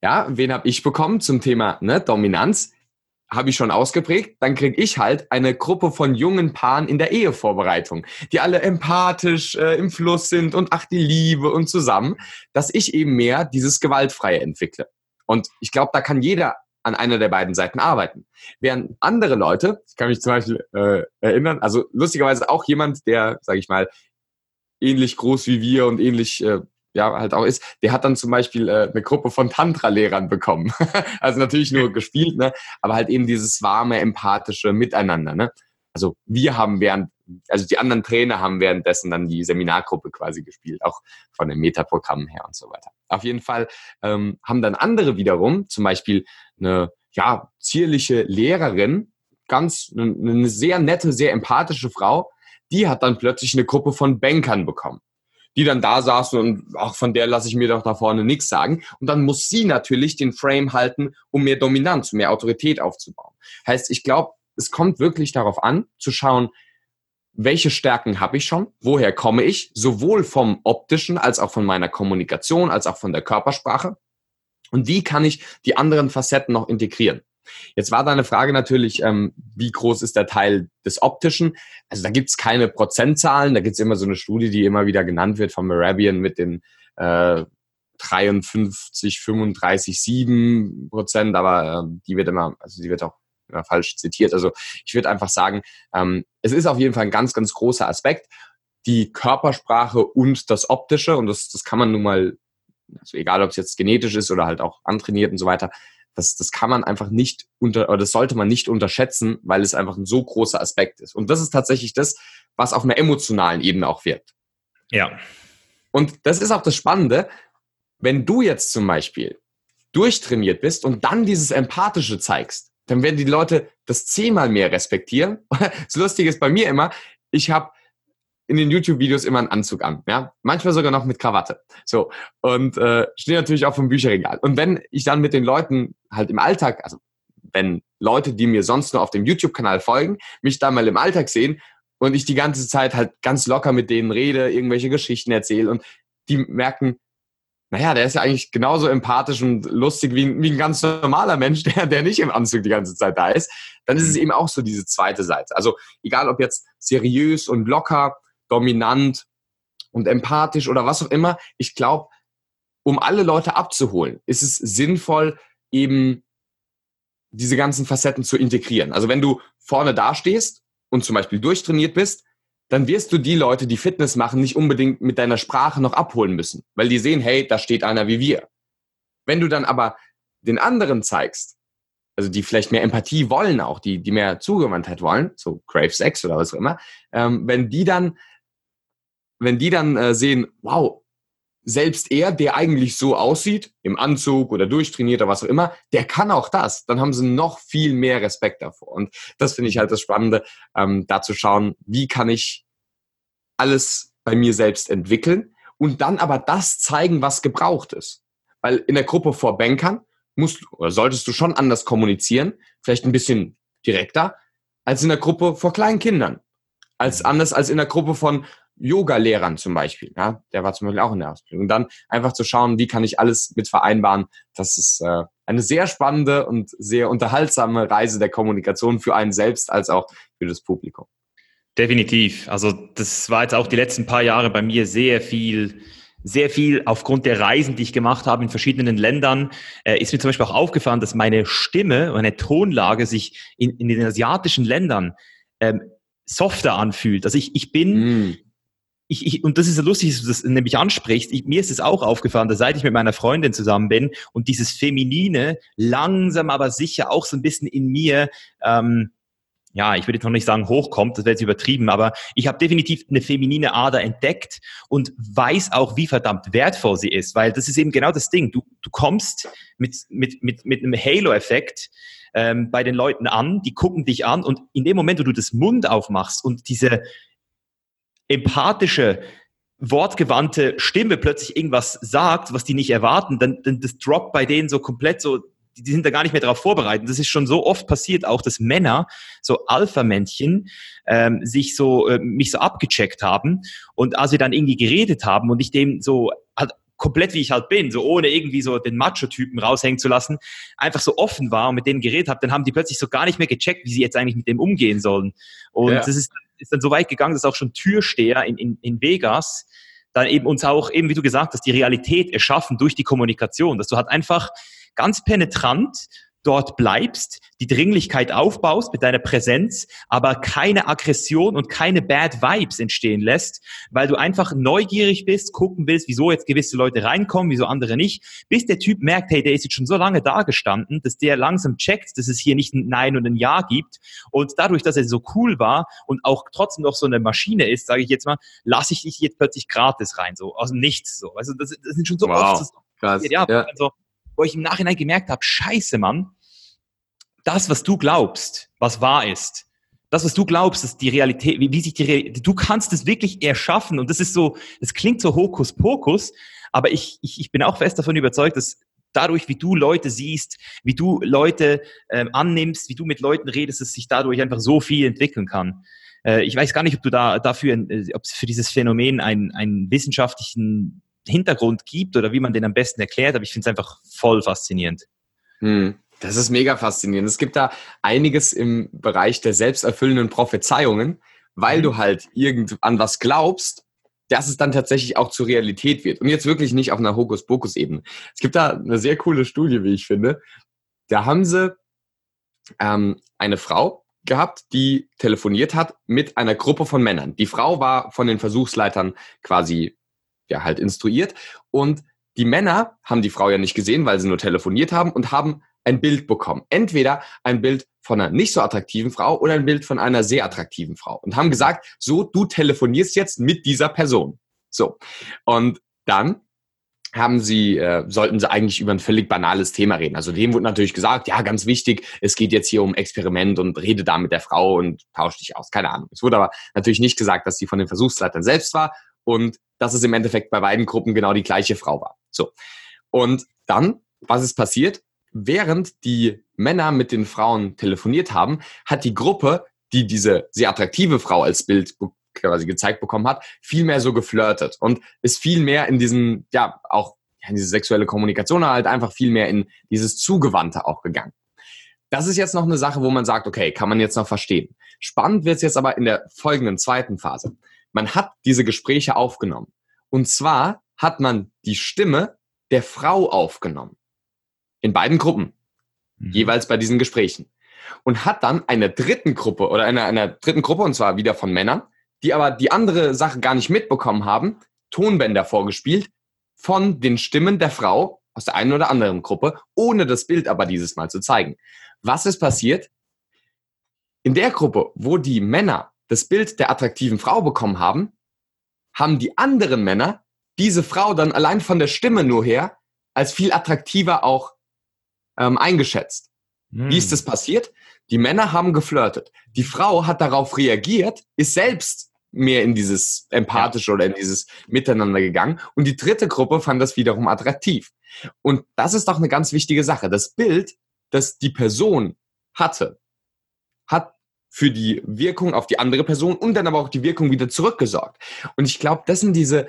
ja, wen habe ich bekommen zum Thema ne, Dominanz? habe ich schon ausgeprägt, dann kriege ich halt eine Gruppe von jungen Paaren in der Ehevorbereitung, die alle empathisch äh, im Fluss sind und ach die Liebe und zusammen, dass ich eben mehr dieses Gewaltfreie entwickle. Und ich glaube, da kann jeder an einer der beiden Seiten arbeiten. Während andere Leute, ich kann mich zum Beispiel äh, erinnern, also lustigerweise auch jemand, der, sage ich mal, ähnlich groß wie wir und ähnlich äh, ja halt auch ist, der hat dann zum Beispiel äh, eine Gruppe von Tantra-Lehrern bekommen. also natürlich nur gespielt, ne? aber halt eben dieses warme, empathische Miteinander. Ne? Also wir haben während, also die anderen Trainer haben währenddessen dann die Seminargruppe quasi gespielt, auch von den Metaprogrammen her und so weiter. Auf jeden Fall ähm, haben dann andere wiederum, zum Beispiel eine ja, zierliche Lehrerin, ganz eine sehr nette, sehr empathische Frau, die hat dann plötzlich eine Gruppe von Bankern bekommen die dann da saßen und auch von der lasse ich mir doch da vorne nichts sagen. Und dann muss sie natürlich den Frame halten, um mehr Dominanz, mehr Autorität aufzubauen. Heißt, ich glaube, es kommt wirklich darauf an, zu schauen, welche Stärken habe ich schon, woher komme ich, sowohl vom optischen als auch von meiner Kommunikation, als auch von der Körpersprache. Und wie kann ich die anderen Facetten noch integrieren? Jetzt war deine Frage natürlich, ähm, wie groß ist der Teil des Optischen? Also da gibt es keine Prozentzahlen, da gibt es immer so eine Studie, die immer wieder genannt wird von Merabian mit den äh, 53, 35, 7 Prozent, aber äh, die wird immer, also die wird auch immer falsch zitiert. Also ich würde einfach sagen, ähm, es ist auf jeden Fall ein ganz, ganz großer Aspekt. Die Körpersprache und das Optische, und das, das kann man nun mal, also egal ob es jetzt genetisch ist oder halt auch antrainiert und so weiter, das, das kann man einfach nicht unter, oder das sollte man nicht unterschätzen, weil es einfach ein so großer Aspekt ist. Und das ist tatsächlich das, was auf einer emotionalen Ebene auch wirkt. Ja. Und das ist auch das Spannende, wenn du jetzt zum Beispiel durchtrainiert bist und dann dieses Empathische zeigst, dann werden die Leute das zehnmal mehr respektieren. das Lustige ist bei mir immer, ich habe in den YouTube-Videos immer einen Anzug an, ja, manchmal sogar noch mit Krawatte. So und äh, stehe natürlich auch vom Bücherregal. Und wenn ich dann mit den Leuten halt im Alltag, also wenn Leute, die mir sonst nur auf dem YouTube-Kanal folgen, mich da mal im Alltag sehen und ich die ganze Zeit halt ganz locker mit denen rede, irgendwelche Geschichten erzähle und die merken, naja, der ist ja eigentlich genauso empathisch und lustig wie, wie ein ganz normaler Mensch, der, der nicht im Anzug die ganze Zeit da ist, dann ist es mhm. eben auch so diese zweite Seite. Also egal ob jetzt seriös und locker, dominant und empathisch oder was auch immer, ich glaube, um alle Leute abzuholen, ist es sinnvoll, eben diese ganzen Facetten zu integrieren. Also wenn du vorne dastehst und zum Beispiel durchtrainiert bist, dann wirst du die Leute, die Fitness machen, nicht unbedingt mit deiner Sprache noch abholen müssen, weil die sehen, hey, da steht einer wie wir. Wenn du dann aber den anderen zeigst, also die vielleicht mehr Empathie wollen auch, die, die mehr Zugewandtheit wollen, so Crave Sex oder was auch immer, ähm, wenn die dann, wenn die dann äh, sehen, wow, selbst er, der eigentlich so aussieht, im Anzug oder durchtrainiert oder was auch immer, der kann auch das. Dann haben sie noch viel mehr Respekt davor. Und das finde ich halt das Spannende, ähm, da zu schauen, wie kann ich alles bei mir selbst entwickeln und dann aber das zeigen, was gebraucht ist. Weil in der Gruppe vor Bankern musst oder solltest du schon anders kommunizieren, vielleicht ein bisschen direkter, als in der Gruppe vor kleinen Kindern. Als anders als in der Gruppe von Yoga-Lehrern zum Beispiel. Ja, der war zum Beispiel auch in der Ausbildung. Und dann einfach zu schauen, wie kann ich alles mit vereinbaren. Das ist äh, eine sehr spannende und sehr unterhaltsame Reise der Kommunikation für einen selbst als auch für das Publikum. Definitiv. Also das war jetzt auch die letzten paar Jahre bei mir sehr viel sehr viel aufgrund der Reisen, die ich gemacht habe in verschiedenen Ländern, äh, ist mir zum Beispiel auch aufgefallen, dass meine Stimme, meine Tonlage sich in, in den asiatischen Ländern ähm, softer anfühlt. Also ich, ich bin, mm ich, ich, und das ist ja lustig, dass du das nämlich ansprichst. Ich, mir ist es auch aufgefallen, dass seit ich mit meiner Freundin zusammen bin und dieses Feminine langsam aber sicher auch so ein bisschen in mir, ähm, ja, ich würde jetzt noch nicht sagen hochkommt, das wäre jetzt übertrieben, aber ich habe definitiv eine feminine Ader entdeckt und weiß auch, wie verdammt wertvoll sie ist, weil das ist eben genau das Ding. Du, du kommst mit, mit, mit, mit einem Halo-Effekt ähm, bei den Leuten an, die gucken dich an und in dem Moment, wo du das Mund aufmachst und diese, empathische, wortgewandte Stimme plötzlich irgendwas sagt, was die nicht erwarten, dann, dann das droppt bei denen so komplett so, die sind da gar nicht mehr darauf vorbereitet. Das ist schon so oft passiert, auch dass Männer, so Alpha-Männchen, ähm, sich so, äh, mich so abgecheckt haben und als wir dann irgendwie geredet haben und ich dem so halt komplett wie ich halt bin, so ohne irgendwie so den Macho-Typen raushängen zu lassen, einfach so offen war und mit denen geredet habe, dann haben die plötzlich so gar nicht mehr gecheckt, wie sie jetzt eigentlich mit dem umgehen sollen. Und ja. das ist ist dann so weit gegangen, dass auch schon Türsteher in, in, in Vegas dann eben uns auch, eben wie du gesagt hast, die Realität erschaffen durch die Kommunikation, dass du halt einfach ganz penetrant dort bleibst, die Dringlichkeit aufbaust mit deiner Präsenz, aber keine Aggression und keine Bad Vibes entstehen lässt, weil du einfach neugierig bist, gucken willst, wieso jetzt gewisse Leute reinkommen, wieso andere nicht, bis der Typ merkt, hey, der ist jetzt schon so lange da gestanden, dass der langsam checkt, dass es hier nicht ein Nein und ein Ja gibt und dadurch, dass er so cool war und auch trotzdem noch so eine Maschine ist, sage ich jetzt mal, lasse ich dich jetzt plötzlich gratis rein, so aus dem Nichts so. Also das, das sind schon so wow. oft so, Krass. Ja, ja. Also, wo ich im Nachhinein gemerkt habe, scheiße, Mann, das, was du glaubst, was wahr ist, das, was du glaubst, ist die Realität, wie, wie sich die Realität, du kannst es wirklich erschaffen und das ist so, es klingt so Hokuspokus, aber ich, ich, ich bin auch fest davon überzeugt, dass dadurch, wie du Leute siehst, wie du Leute ähm, annimmst, wie du mit Leuten redest, dass sich dadurch einfach so viel entwickeln kann. Äh, ich weiß gar nicht, ob du da dafür, äh, ob es für dieses Phänomen einen, einen wissenschaftlichen Hintergrund gibt oder wie man den am besten erklärt, aber ich finde es einfach voll faszinierend. Hm. Das ist mega faszinierend. Es gibt da einiges im Bereich der selbsterfüllenden Prophezeiungen, weil du halt irgend an was glaubst, dass es dann tatsächlich auch zur Realität wird. Und jetzt wirklich nicht auf einer Hokuspokus-Ebene. Es gibt da eine sehr coole Studie, wie ich finde. Da haben sie ähm, eine Frau gehabt, die telefoniert hat mit einer Gruppe von Männern. Die Frau war von den Versuchsleitern quasi ja halt instruiert und die Männer haben die Frau ja nicht gesehen, weil sie nur telefoniert haben und haben ein Bild bekommen. Entweder ein Bild von einer nicht so attraktiven Frau oder ein Bild von einer sehr attraktiven Frau und haben gesagt, so, du telefonierst jetzt mit dieser Person. So. Und dann haben sie, äh, sollten sie eigentlich über ein völlig banales Thema reden. Also dem wurde natürlich gesagt, ja, ganz wichtig, es geht jetzt hier um Experiment und rede da mit der Frau und tausch dich aus. Keine Ahnung. Es wurde aber natürlich nicht gesagt, dass sie von den Versuchsleitern selbst war und dass es im Endeffekt bei beiden Gruppen genau die gleiche Frau war. So. Und dann, was ist passiert? Während die Männer mit den Frauen telefoniert haben, hat die Gruppe, die diese sehr attraktive Frau als Bild quasi gezeigt bekommen hat, viel mehr so geflirtet und ist viel mehr in diesen, ja, auch in diese sexuelle Kommunikation halt einfach viel mehr in dieses Zugewandte auch gegangen. Das ist jetzt noch eine Sache, wo man sagt, okay, kann man jetzt noch verstehen. Spannend wird es jetzt aber in der folgenden zweiten Phase. Man hat diese Gespräche aufgenommen. Und zwar hat man die Stimme der Frau aufgenommen. In beiden Gruppen. Mhm. Jeweils bei diesen Gesprächen. Und hat dann einer dritten Gruppe oder einer, einer dritten Gruppe, und zwar wieder von Männern, die aber die andere Sache gar nicht mitbekommen haben, Tonbänder vorgespielt von den Stimmen der Frau aus der einen oder anderen Gruppe, ohne das Bild aber dieses Mal zu zeigen. Was ist passiert? In der Gruppe, wo die Männer das Bild der attraktiven Frau bekommen haben, haben die anderen Männer diese Frau dann allein von der Stimme nur her als viel attraktiver auch ähm, eingeschätzt. Hm. Wie ist das passiert? Die Männer haben geflirtet. Die Frau hat darauf reagiert, ist selbst mehr in dieses empathische oder in dieses Miteinander gegangen. Und die dritte Gruppe fand das wiederum attraktiv. Und das ist doch eine ganz wichtige Sache. Das Bild, das die Person hatte, hat für die Wirkung auf die andere Person und dann aber auch die Wirkung wieder zurückgesorgt. Und ich glaube, das sind diese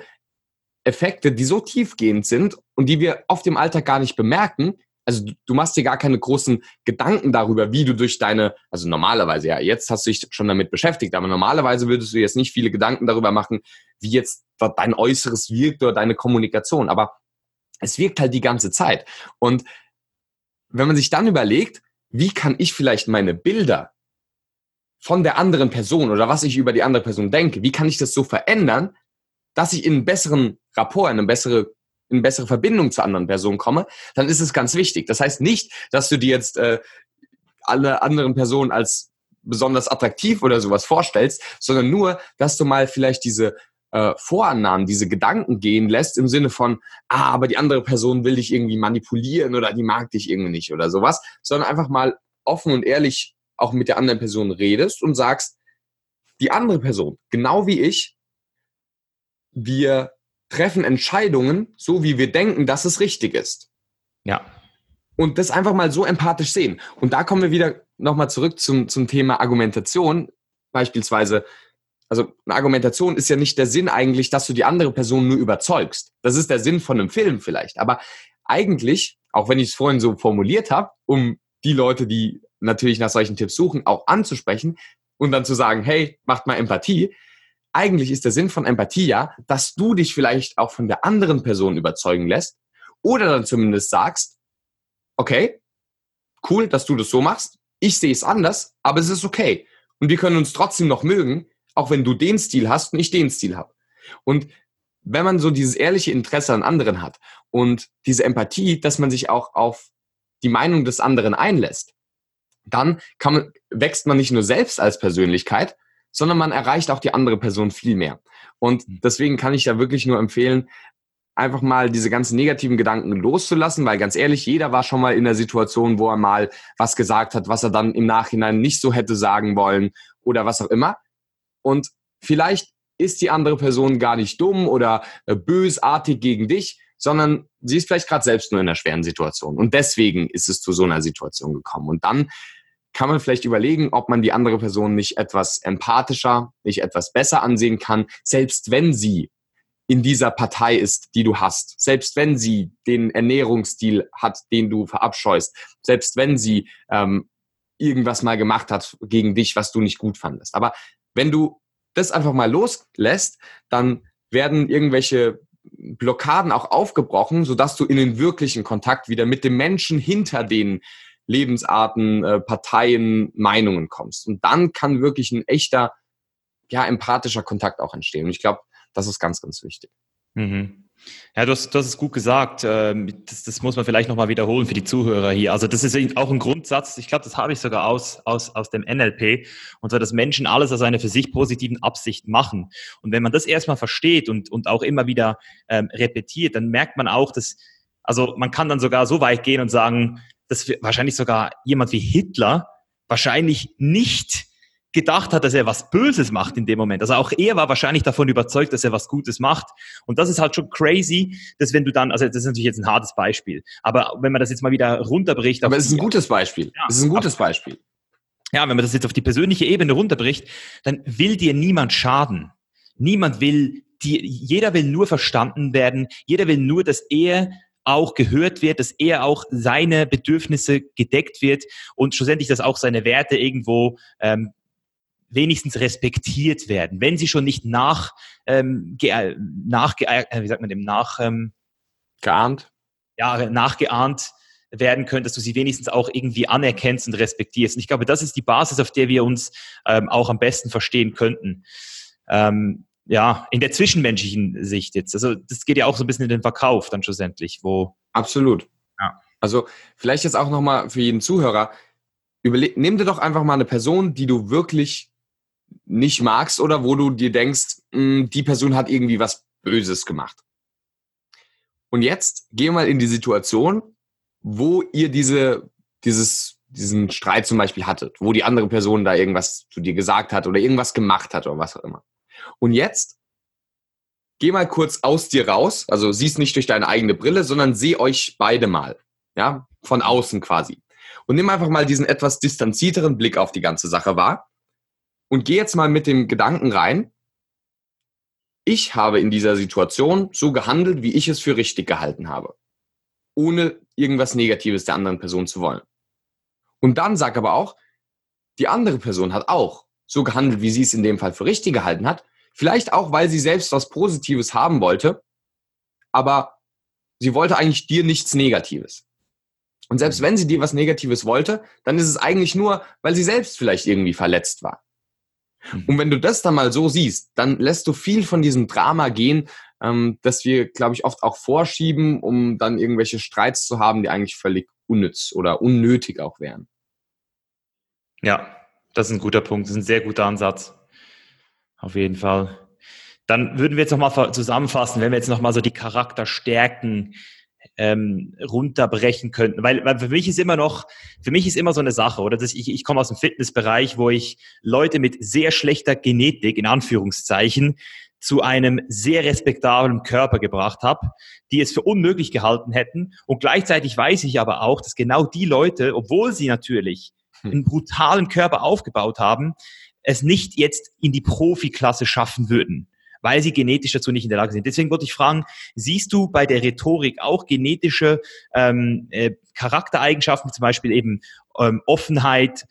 Effekte, die so tiefgehend sind und die wir oft im Alltag gar nicht bemerken, also du, machst dir gar keine großen Gedanken darüber, wie du durch deine, also normalerweise, ja, jetzt hast du dich schon damit beschäftigt, aber normalerweise würdest du jetzt nicht viele Gedanken darüber machen, wie jetzt dein Äußeres wirkt oder deine Kommunikation. Aber es wirkt halt die ganze Zeit. Und wenn man sich dann überlegt, wie kann ich vielleicht meine Bilder von der anderen Person oder was ich über die andere Person denke, wie kann ich das so verändern, dass ich in einen besseren Rapport, in eine bessere in bessere Verbindung zu anderen Personen komme, dann ist es ganz wichtig. Das heißt nicht, dass du dir jetzt äh, alle anderen Personen als besonders attraktiv oder sowas vorstellst, sondern nur, dass du mal vielleicht diese äh, Vorannahmen, diese Gedanken gehen lässt im Sinne von, ah, aber die andere Person will dich irgendwie manipulieren oder die mag dich irgendwie nicht oder sowas, sondern einfach mal offen und ehrlich auch mit der anderen Person redest und sagst, die andere Person, genau wie ich, wir treffen Entscheidungen, so wie wir denken, dass es richtig ist. Ja. Und das einfach mal so empathisch sehen. Und da kommen wir wieder nochmal zurück zum, zum Thema Argumentation. Beispielsweise, also eine Argumentation ist ja nicht der Sinn eigentlich, dass du die andere Person nur überzeugst. Das ist der Sinn von einem Film vielleicht. Aber eigentlich, auch wenn ich es vorhin so formuliert habe, um die Leute, die natürlich nach solchen Tipps suchen, auch anzusprechen und dann zu sagen, hey, macht mal Empathie, eigentlich ist der Sinn von Empathie ja, dass du dich vielleicht auch von der anderen Person überzeugen lässt oder dann zumindest sagst, okay, cool, dass du das so machst. Ich sehe es anders, aber es ist okay. Und wir können uns trotzdem noch mögen, auch wenn du den Stil hast und ich den Stil habe. Und wenn man so dieses ehrliche Interesse an anderen hat und diese Empathie, dass man sich auch auf die Meinung des anderen einlässt, dann man, wächst man nicht nur selbst als Persönlichkeit, sondern man erreicht auch die andere Person viel mehr. Und hm. deswegen kann ich da wirklich nur empfehlen, einfach mal diese ganzen negativen Gedanken loszulassen, weil ganz ehrlich, jeder war schon mal in der Situation, wo er mal was gesagt hat, was er dann im Nachhinein nicht so hätte sagen wollen oder was auch immer. Und vielleicht ist die andere Person gar nicht dumm oder äh, bösartig gegen dich, sondern sie ist vielleicht gerade selbst nur in einer schweren Situation. Und deswegen ist es zu so einer Situation gekommen. Und dann kann man vielleicht überlegen, ob man die andere Person nicht etwas empathischer, nicht etwas besser ansehen kann, selbst wenn sie in dieser Partei ist, die du hast. Selbst wenn sie den Ernährungsstil hat, den du verabscheust. Selbst wenn sie ähm, irgendwas mal gemacht hat gegen dich, was du nicht gut fandest. Aber wenn du das einfach mal loslässt, dann werden irgendwelche Blockaden auch aufgebrochen, sodass du in den wirklichen Kontakt wieder mit dem Menschen hinter den Lebensarten, äh, Parteien, Meinungen kommst. Und dann kann wirklich ein echter, ja, empathischer Kontakt auch entstehen. Und ich glaube, das ist ganz, ganz wichtig. Mhm. Ja, du hast, du hast es gut gesagt. Ähm, das, das muss man vielleicht nochmal wiederholen für die Zuhörer hier. Also das ist auch ein Grundsatz, ich glaube, das habe ich sogar aus, aus, aus dem NLP, und zwar, dass Menschen alles aus einer für sich positiven Absicht machen. Und wenn man das erstmal versteht und, und auch immer wieder ähm, repetiert, dann merkt man auch, dass, also man kann dann sogar so weit gehen und sagen, dass wahrscheinlich sogar jemand wie Hitler wahrscheinlich nicht gedacht hat, dass er was Böses macht in dem Moment. Also auch er war wahrscheinlich davon überzeugt, dass er was Gutes macht. Und das ist halt schon crazy, dass wenn du dann, also das ist natürlich jetzt ein hartes Beispiel, aber wenn man das jetzt mal wieder runterbricht. Aber es ist ein gutes Beispiel. Ja, es ist ein gutes Beispiel. Ja, wenn man das jetzt auf die persönliche Ebene runterbricht, dann will dir niemand schaden. Niemand will, die, jeder will nur verstanden werden. Jeder will nur, dass er auch gehört wird, dass er auch seine Bedürfnisse gedeckt wird und schlussendlich, dass auch seine Werte irgendwo ähm, wenigstens respektiert werden, wenn sie schon nicht nach, ähm, ge, nach äh, wie sagt man dem, nach ähm, geahnt, ja, nachgeahnt werden können, dass du sie wenigstens auch irgendwie anerkennst und respektierst. Und ich glaube, das ist die Basis, auf der wir uns ähm, auch am besten verstehen könnten. Ähm, ja, in der zwischenmenschlichen Sicht jetzt. Also das geht ja auch so ein bisschen in den Verkauf dann schlussendlich, wo. Absolut. Ja. Also vielleicht jetzt auch nochmal für jeden Zuhörer, überleg, nimm dir doch einfach mal eine Person, die du wirklich nicht magst oder wo du dir denkst, mh, hm, die Person hat irgendwie was Böses gemacht. Und jetzt geh mal in die Situation, wo ihr diese, dieses, diesen Streit zum Beispiel hattet, wo die andere Person da irgendwas zu dir gesagt hat oder irgendwas gemacht hat oder was auch immer. Und jetzt geh mal kurz aus dir raus, also siehst nicht durch deine eigene Brille, sondern seh euch beide mal, ja, von außen quasi. Und nimm einfach mal diesen etwas distanzierteren Blick auf die ganze Sache wahr und geh jetzt mal mit dem Gedanken rein, ich habe in dieser Situation so gehandelt, wie ich es für richtig gehalten habe, ohne irgendwas Negatives der anderen Person zu wollen. Und dann sag aber auch, die andere Person hat auch so gehandelt, wie sie es in dem Fall für richtig gehalten hat, vielleicht auch, weil sie selbst was Positives haben wollte, aber sie wollte eigentlich dir nichts Negatives. Und selbst wenn sie dir was Negatives wollte, dann ist es eigentlich nur, weil sie selbst vielleicht irgendwie verletzt war. Und wenn du das dann mal so siehst, dann lässt du viel von diesem Drama gehen, ähm, dass wir, glaube ich, oft auch vorschieben, um dann irgendwelche Streits zu haben, die eigentlich völlig unnütz oder unnötig auch wären. Ja, das ist ein guter Punkt. Das ist ein sehr guter Ansatz. Auf jeden Fall. Dann würden wir jetzt nochmal zusammenfassen, wenn wir jetzt nochmal so die Charakterstärken ähm, runterbrechen könnten. Weil, weil für mich ist immer noch, für mich ist immer so eine Sache, oder dass ich, ich komme aus dem Fitnessbereich, wo ich Leute mit sehr schlechter Genetik, in Anführungszeichen, zu einem sehr respektablen Körper gebracht habe, die es für unmöglich gehalten hätten. Und gleichzeitig weiß ich aber auch, dass genau die Leute, obwohl sie natürlich. Einen brutalen Körper aufgebaut haben, es nicht jetzt in die Profiklasse schaffen würden weil sie genetisch dazu nicht in der Lage sind. Deswegen würde ich fragen, siehst du bei der Rhetorik auch genetische ähm, äh, Charaktereigenschaften, zum Beispiel eben ähm, Offenheit,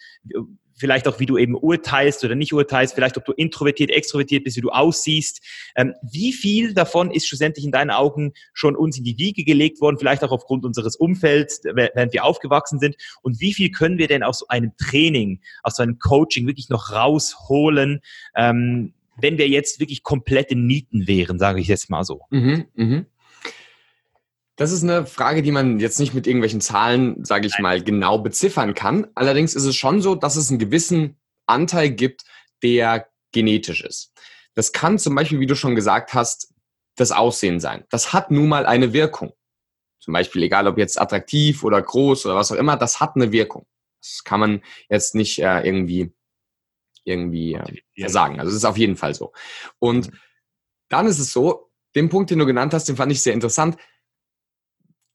vielleicht auch, wie du eben urteilst oder nicht urteilst, vielleicht ob du introvertiert, extrovertiert bist, wie du aussiehst. Ähm, wie viel davon ist schlussendlich in deinen Augen schon uns in die Wiege gelegt worden, vielleicht auch aufgrund unseres Umfelds, während wir aufgewachsen sind? Und wie viel können wir denn aus so einem Training, aus so einem Coaching wirklich noch rausholen, ähm, wenn wir jetzt wirklich komplette Nieten wären, sage ich jetzt mal so? Mhm, mhm. Das ist eine Frage, die man jetzt nicht mit irgendwelchen Zahlen, sage ich Nein. mal, genau beziffern kann. Allerdings ist es schon so, dass es einen gewissen Anteil gibt, der genetisch ist. Das kann zum Beispiel, wie du schon gesagt hast, das Aussehen sein. Das hat nun mal eine Wirkung. Zum Beispiel, egal ob jetzt attraktiv oder groß oder was auch immer, das hat eine Wirkung. Das kann man jetzt nicht äh, irgendwie irgendwie äh, sagen. Also es ist auf jeden Fall so. Und mhm. dann ist es so, den Punkt, den du genannt hast, den fand ich sehr interessant.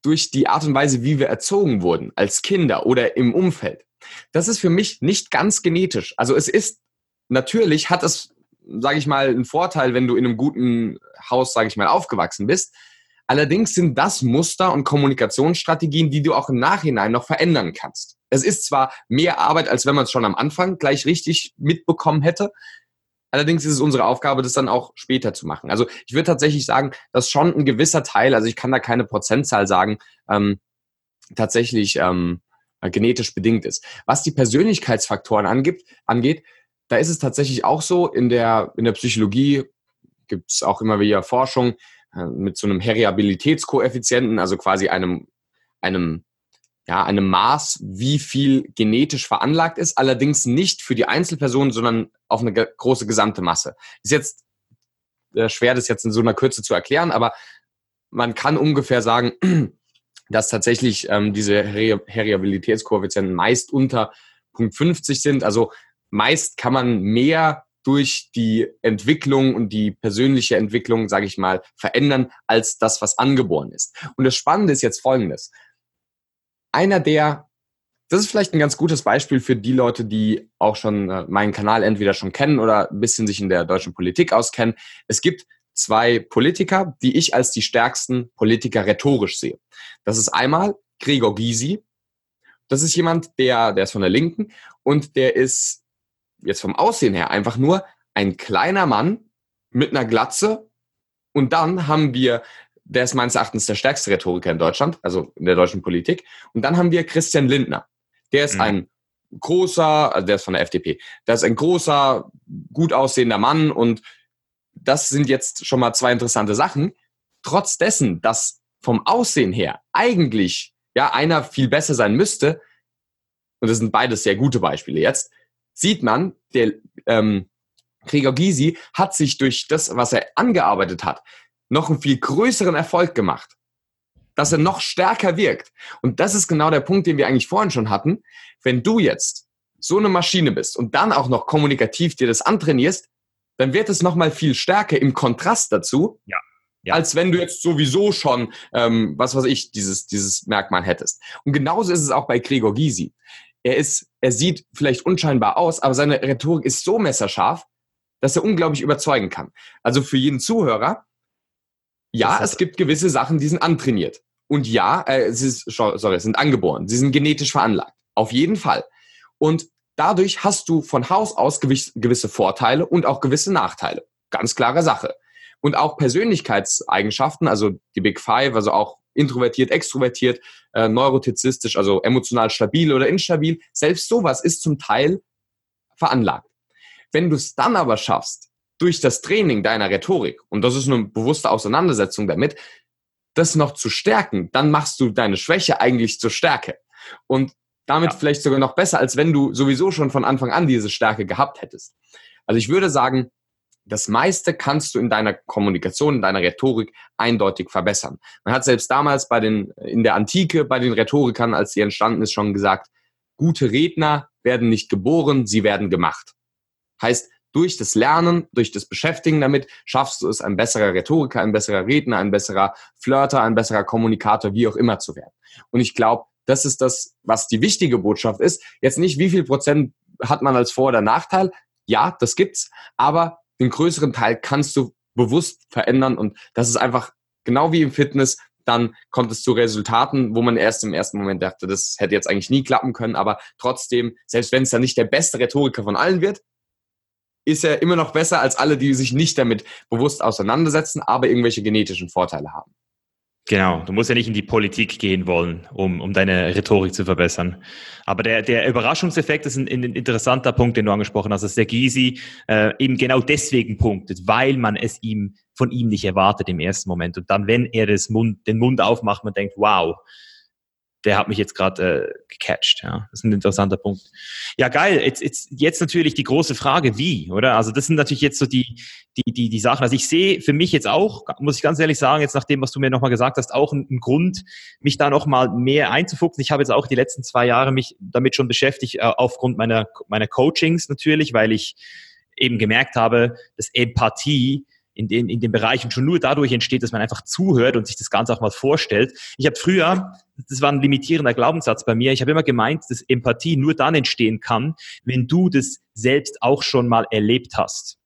Durch die Art und Weise, wie wir erzogen wurden, als Kinder oder im Umfeld. Das ist für mich nicht ganz genetisch. Also es ist, natürlich hat es sage ich mal, ein Vorteil, wenn du in einem guten Haus, sage ich mal, aufgewachsen bist. Allerdings sind das Muster und Kommunikationsstrategien, die du auch im Nachhinein noch verändern kannst. Es ist zwar mehr Arbeit, als wenn man es schon am Anfang gleich richtig mitbekommen hätte. Allerdings ist es unsere Aufgabe, das dann auch später zu machen. Also ich würde tatsächlich sagen, dass schon ein gewisser Teil, also ich kann da keine Prozentzahl sagen, ähm, tatsächlich ähm, genetisch bedingt ist. Was die Persönlichkeitsfaktoren angibt, angeht, da ist es tatsächlich auch so, in der, in der Psychologie gibt es auch immer wieder Forschung äh, mit so einem Heriabilitätskoeffizienten, also quasi einem, einem, ja, einem Maß, wie viel genetisch veranlagt ist, allerdings nicht für die Einzelperson, sondern auf eine große gesamte Masse. Ist jetzt äh, schwer, das jetzt in so einer Kürze zu erklären, aber man kann ungefähr sagen, dass tatsächlich ähm, diese Heriabilitätskoeffizienten meist unter Punkt 50 sind. Also meist kann man mehr durch die Entwicklung und die persönliche Entwicklung, sage ich mal, verändern, als das, was angeboren ist. Und das Spannende ist jetzt Folgendes. Einer der, das ist vielleicht ein ganz gutes Beispiel für die Leute, die auch schon äh, meinen Kanal entweder schon kennen oder ein bisschen sich in der deutschen Politik auskennen. Es gibt zwei Politiker, die ich als die stärksten Politiker rhetorisch sehe. Das ist einmal Gregor Gysi. Das ist jemand, der, der ist von der Linken und der ist jetzt vom Aussehen her einfach nur ein kleiner Mann mit einer Glatze. Und dann haben wir, der ist meines Erachtens der stärkste Rhetoriker in Deutschland, also in der deutschen Politik. Und dann haben wir Christian Lindner. Der ist mhm. ein großer, also der ist von der FDP, der ist ein großer, gut aussehender Mann und das sind jetzt schon mal zwei interessante Sachen. Trotz dessen, dass vom Aussehen her eigentlich ja einer viel besser sein müsste, und das sind beides sehr gute Beispiele jetzt, sieht man, der ähm, Gregor Gysi hat sich durch das, was er angearbeitet hat, noch einen viel größeren Erfolg gemacht. Dass er noch stärker wirkt. Und das ist genau der Punkt, den wir eigentlich vorhin schon hatten. Wenn du jetzt so eine Maschine bist und dann auch noch kommunikativ dir das antrainierst, dann wird es nochmal viel stärker im Kontrast dazu, ja. Ja. als wenn du jetzt sowieso schon, ähm, was weiß ich, dieses, dieses Merkmal hättest. Und genauso ist es auch bei Gregor Gysi. Er ist, er sieht vielleicht unscheinbar aus, aber seine Rhetorik ist so messerscharf, dass er unglaublich überzeugen kann. Also für jeden Zuhörer, ja, es gibt gewisse Sachen, die sind antrainiert. Und ja, äh, es ist, sorry, sind angeboren. Sie sind genetisch veranlagt. Auf jeden Fall. Und Dadurch hast du von Haus aus gewisse Vorteile und auch gewisse Nachteile. Ganz klare Sache. Und auch Persönlichkeitseigenschaften, also die Big Five, also auch introvertiert, extrovertiert, äh, neurotizistisch, also emotional stabil oder instabil, selbst sowas ist zum Teil veranlagt. Wenn du es dann aber schaffst, durch das Training deiner Rhetorik, und das ist eine bewusste Auseinandersetzung damit, das noch zu stärken, dann machst du deine Schwäche eigentlich zur Stärke. Und damit ja. vielleicht sogar noch besser, als wenn du sowieso schon von Anfang an diese Stärke gehabt hättest. Also ich würde sagen, das meiste kannst du in deiner Kommunikation, in deiner Rhetorik eindeutig verbessern. Man hat selbst damals bei den, in der Antike bei den Rhetorikern, als sie entstanden ist, schon gesagt, gute Redner werden nicht geboren, sie werden gemacht. Heißt, durch das Lernen, durch das Beschäftigen damit, schaffst du es, ein besserer Rhetoriker, ein besserer Redner, ein besserer Flirter, ein besserer Kommunikator, wie auch immer zu werden. Und ich glaube, das ist das, was die wichtige Botschaft ist. Jetzt nicht, wie viel Prozent hat man als Vor- oder Nachteil. Ja, das gibt's. Aber den größeren Teil kannst du bewusst verändern. Und das ist einfach genau wie im Fitness. Dann kommt es zu Resultaten, wo man erst im ersten Moment dachte, das hätte jetzt eigentlich nie klappen können. Aber trotzdem, selbst wenn es dann nicht der beste Rhetoriker von allen wird, ist er immer noch besser als alle, die sich nicht damit bewusst auseinandersetzen, aber irgendwelche genetischen Vorteile haben. Genau, du musst ja nicht in die Politik gehen wollen, um, um deine Rhetorik zu verbessern. Aber der, der Überraschungseffekt ist ein, ein interessanter Punkt, den du angesprochen hast, dass der Gysi äh, eben genau deswegen punktet, weil man es ihm von ihm nicht erwartet im ersten Moment. Und dann, wenn er das Mund, den Mund aufmacht, man denkt, wow, der hat mich jetzt gerade äh, gecatcht. Ja, das ist ein interessanter Punkt. Ja, geil. Jetzt, jetzt, jetzt natürlich die große Frage, wie, oder? Also das sind natürlich jetzt so die, die, die, die Sachen. Also ich sehe für mich jetzt auch, muss ich ganz ehrlich sagen, jetzt nach dem, was du mir nochmal gesagt hast, auch einen, Grund, mich da nochmal mehr einzufuchsen. Ich habe jetzt auch die letzten zwei Jahre mich damit schon beschäftigt, äh, aufgrund meiner, meiner Coachings natürlich, weil ich eben gemerkt habe, dass Empathie in den, in den Bereichen schon nur dadurch entsteht, dass man einfach zuhört und sich das Ganze auch mal vorstellt. Ich habe früher, das war ein limitierender Glaubenssatz bei mir, ich habe immer gemeint, dass Empathie nur dann entstehen kann, wenn du das selbst auch schon mal erlebt hast.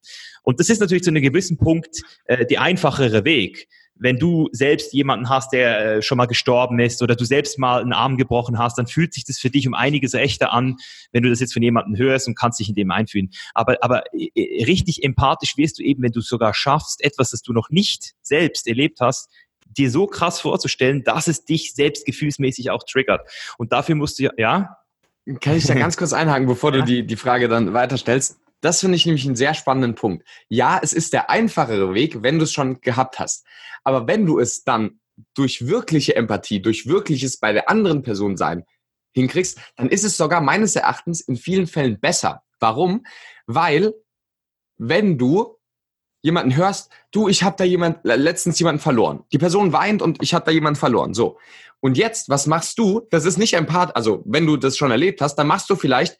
Und das ist natürlich zu einem gewissen Punkt äh, der einfachere Weg wenn du selbst jemanden hast, der äh, schon mal gestorben ist oder du selbst mal einen Arm gebrochen hast, dann fühlt sich das für dich um einiges echter an, wenn du das jetzt von jemandem hörst und kannst dich in dem einfühlen. Aber, aber äh, richtig empathisch wirst du eben, wenn du sogar schaffst, etwas, das du noch nicht selbst erlebt hast, dir so krass vorzustellen, dass es dich selbst gefühlsmäßig auch triggert. Und dafür musst du ja, ja? Kann ich da ganz kurz einhaken, bevor ja. du die, die Frage dann weiterstellst? Das finde ich nämlich einen sehr spannenden Punkt. Ja, es ist der einfachere Weg, wenn du es schon gehabt hast. Aber wenn du es dann durch wirkliche Empathie, durch wirkliches bei der anderen Person sein hinkriegst, dann ist es sogar meines Erachtens in vielen Fällen besser. Warum? Weil wenn du jemanden hörst, du, ich habe da jemand letztens jemanden verloren. Die Person weint und ich habe da jemanden verloren. So. Und jetzt, was machst du? Das ist nicht empath, also wenn du das schon erlebt hast, dann machst du vielleicht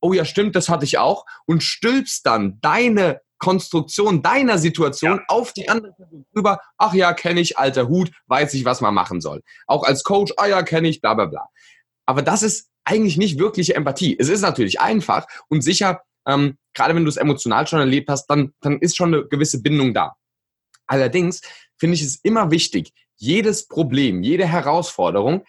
oh ja, stimmt, das hatte ich auch, und stülpst dann deine Konstruktion deiner Situation ja. auf die andere rüber. Ach ja, kenne ich, alter Hut, weiß ich, was man machen soll. Auch als Coach, ah ja, kenne ich, bla bla bla. Aber das ist eigentlich nicht wirkliche Empathie. Es ist natürlich einfach und sicher, ähm, gerade wenn du es emotional schon erlebt hast, dann, dann ist schon eine gewisse Bindung da. Allerdings finde ich es immer wichtig, jedes Problem, jede Herausforderung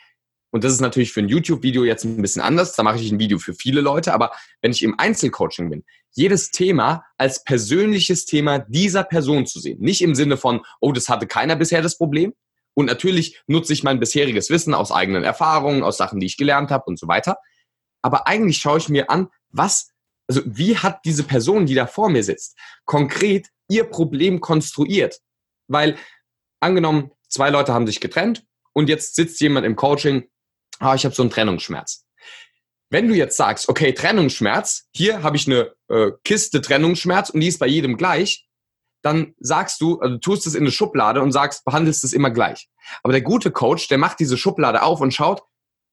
und das ist natürlich für ein YouTube-Video jetzt ein bisschen anders. Da mache ich ein Video für viele Leute. Aber wenn ich im Einzelcoaching bin, jedes Thema als persönliches Thema dieser Person zu sehen. Nicht im Sinne von, oh, das hatte keiner bisher das Problem. Und natürlich nutze ich mein bisheriges Wissen aus eigenen Erfahrungen, aus Sachen, die ich gelernt habe und so weiter. Aber eigentlich schaue ich mir an, was, also wie hat diese Person, die da vor mir sitzt, konkret ihr Problem konstruiert? Weil angenommen, zwei Leute haben sich getrennt und jetzt sitzt jemand im Coaching ah, ich habe so einen Trennungsschmerz. Wenn du jetzt sagst, okay, Trennungsschmerz, hier habe ich eine äh, Kiste Trennungsschmerz und die ist bei jedem gleich, dann sagst du, also tust es in eine Schublade und sagst, behandelst es immer gleich. Aber der gute Coach, der macht diese Schublade auf und schaut,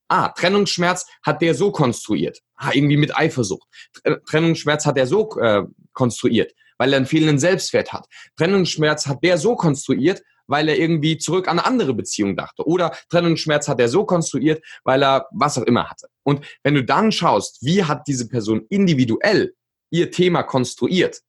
ah, Trennungsschmerz hat der so konstruiert. Ah, irgendwie mit Eifersucht. Trennungsschmerz hat er so äh, konstruiert, weil er einen fehlenden Selbstwert hat. Trennungsschmerz hat der so konstruiert, weil er irgendwie zurück an eine andere Beziehung dachte. Oder Trennungsschmerz hat er so konstruiert, weil er was auch immer hatte. Und wenn du dann schaust, wie hat diese Person individuell ihr Thema konstruiert,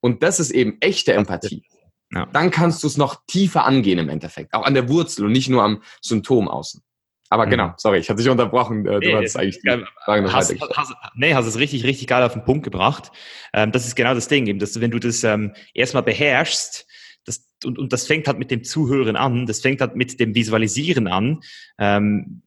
und das ist eben echte Empathie, ja. dann kannst du es noch tiefer angehen im Endeffekt. Auch an der Wurzel und nicht nur am Symptom außen. Aber mhm. genau, sorry, ich hatte dich unterbrochen. Äh, du nee, hattest eigentlich die Frage hast, hast, Nee, hast es richtig, richtig geil auf den Punkt gebracht. Ähm, das ist genau das Ding, eben, dass du, wenn du das ähm, erstmal beherrschst, und, und das fängt halt mit dem Zuhören an, das fängt halt mit dem Visualisieren an. Ähm,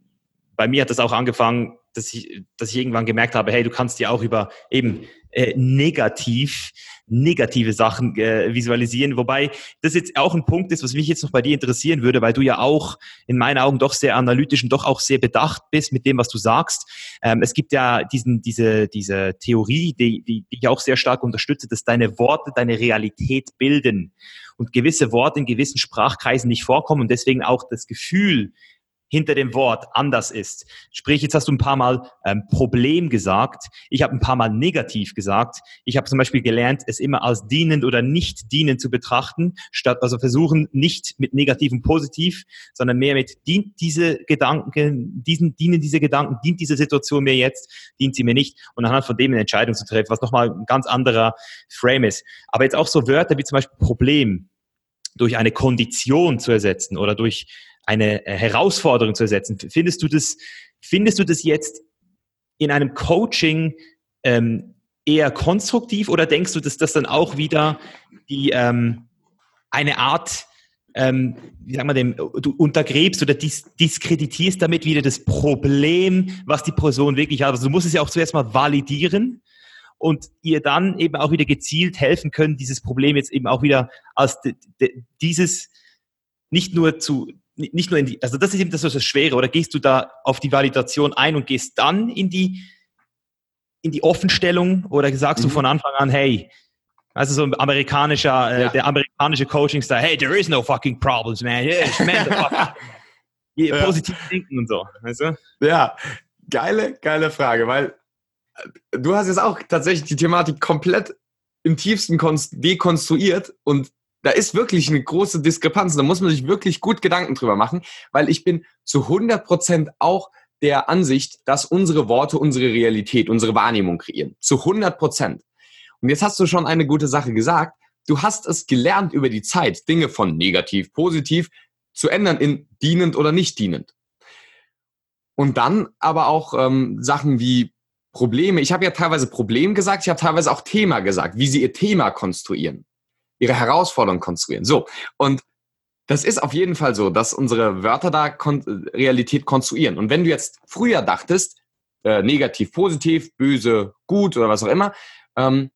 bei mir hat das auch angefangen, dass ich, dass ich irgendwann gemerkt habe, hey, du kannst dir auch über eben äh, negativ, negative Sachen äh, visualisieren. Wobei das jetzt auch ein Punkt ist, was mich jetzt noch bei dir interessieren würde, weil du ja auch in meinen Augen doch sehr analytisch und doch auch sehr bedacht bist mit dem, was du sagst. Ähm, es gibt ja diesen, diese, diese Theorie, die, die, die ich auch sehr stark unterstütze, dass deine Worte deine Realität bilden und gewisse Worte in gewissen Sprachkreisen nicht vorkommen und deswegen auch das Gefühl hinter dem Wort anders ist. Sprich, jetzt hast du ein paar Mal ähm, Problem gesagt, ich habe ein paar Mal negativ gesagt. Ich habe zum Beispiel gelernt, es immer als dienend oder nicht dienend zu betrachten, statt also versuchen, nicht mit negativ positiv, sondern mehr mit dient diese Gedanken, diesen, dienen diese Gedanken, dient diese Situation mir jetzt, dient sie mir nicht und anhand von dem eine Entscheidung zu treffen, was nochmal ein ganz anderer Frame ist. Aber jetzt auch so Wörter wie zum Beispiel Problem durch eine Kondition zu ersetzen oder durch eine äh, Herausforderung zu ersetzen. Findest du das, findest du das jetzt in einem Coaching ähm, eher konstruktiv oder denkst du, dass das dann auch wieder die ähm, eine Art ähm, wie sagen wir dem, du untergräbst oder dis diskreditierst damit wieder das Problem, was die Person wirklich hat. Also du musst es ja auch zuerst mal validieren und ihr dann eben auch wieder gezielt helfen können, dieses Problem jetzt eben auch wieder als dieses nicht nur zu nicht nur in die, also das ist eben das, was das Schwere, oder gehst du da auf die Validation ein und gehst dann in die, in die Offenstellung oder sagst mhm. du von Anfang an, hey, also so ein amerikanischer, äh, ja. der amerikanische Coaching-Style, hey, there is no fucking problems, man. Yeah, man ja. Positiv denken und so, weißt du? Ja, geile, geile Frage, weil äh, du hast jetzt auch tatsächlich die Thematik komplett im tiefsten dekonstruiert und da ist wirklich eine große Diskrepanz. Da muss man sich wirklich gut Gedanken drüber machen, weil ich bin zu 100 Prozent auch der Ansicht, dass unsere Worte unsere Realität, unsere Wahrnehmung kreieren. Zu 100 Prozent. Und jetzt hast du schon eine gute Sache gesagt. Du hast es gelernt über die Zeit, Dinge von negativ, positiv zu ändern in dienend oder nicht dienend. Und dann aber auch ähm, Sachen wie Probleme. Ich habe ja teilweise Problem gesagt, ich habe teilweise auch Thema gesagt, wie sie ihr Thema konstruieren, ihre Herausforderung konstruieren. So, und das ist auf jeden Fall so, dass unsere Wörter da Kon Realität konstruieren. Und wenn du jetzt früher dachtest, äh, negativ, positiv, böse, gut oder was auch immer, ähm,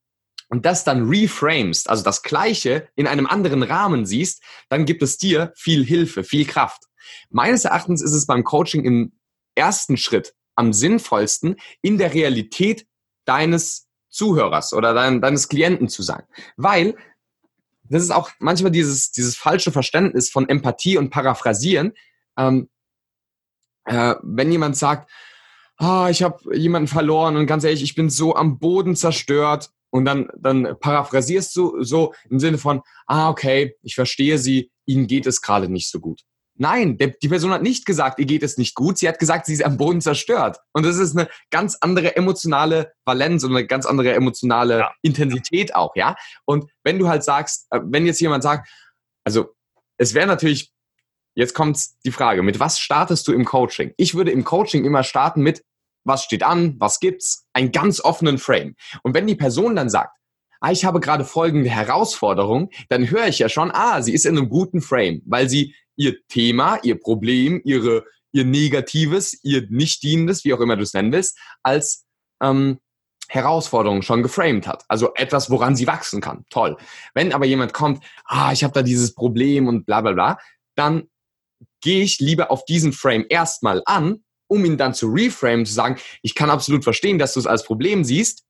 und das dann reframest, also das Gleiche in einem anderen Rahmen siehst, dann gibt es dir viel Hilfe, viel Kraft. Meines Erachtens ist es beim Coaching im ersten Schritt am sinnvollsten, in der Realität deines Zuhörers oder dein, deines Klienten zu sein. Weil das ist auch manchmal dieses, dieses falsche Verständnis von Empathie und Paraphrasieren. Ähm, äh, wenn jemand sagt, ah, ich habe jemanden verloren und ganz ehrlich, ich bin so am Boden zerstört und dann, dann paraphrasierst du so im Sinne von, ah, okay, ich verstehe sie, ihnen geht es gerade nicht so gut. Nein, der, die Person hat nicht gesagt, ihr geht es nicht gut. Sie hat gesagt, sie ist am Boden zerstört. Und das ist eine ganz andere emotionale Valenz und eine ganz andere emotionale ja. Intensität auch, ja. Und wenn du halt sagst, äh, wenn jetzt jemand sagt, also es wäre natürlich, jetzt kommt die Frage, mit was startest du im Coaching? Ich würde im Coaching immer starten mit, was steht an, was gibt's, einen ganz offenen Frame. Und wenn die Person dann sagt, ah, ich habe gerade folgende Herausforderung, dann höre ich ja schon, ah, sie ist in einem guten Frame, weil sie ihr Thema, ihr Problem, ihre, ihr Negatives, ihr nicht dienendes, wie auch immer du es nennen willst, als ähm, Herausforderung schon geframed hat. Also etwas, woran sie wachsen kann. Toll. Wenn aber jemand kommt, ah, ich habe da dieses Problem und bla bla bla, dann gehe ich lieber auf diesen Frame erstmal an, um ihn dann zu reframe, zu sagen, ich kann absolut verstehen, dass du es als Problem siehst.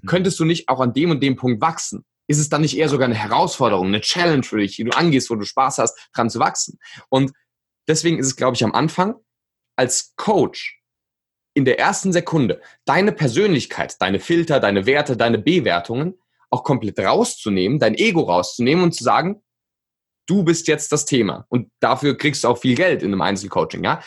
Hm. Könntest du nicht auch an dem und dem Punkt wachsen? Ist es dann nicht eher sogar eine Herausforderung, eine Challenge für dich, die du angehst, wo du Spaß hast, dran zu wachsen? Und deswegen ist es, glaube ich, am Anfang als Coach in der ersten Sekunde deine Persönlichkeit, deine Filter, deine Werte, deine Bewertungen auch komplett rauszunehmen, dein Ego rauszunehmen und zu sagen, du bist jetzt das Thema. Und dafür kriegst du auch viel Geld in einem Einzelcoaching, ja.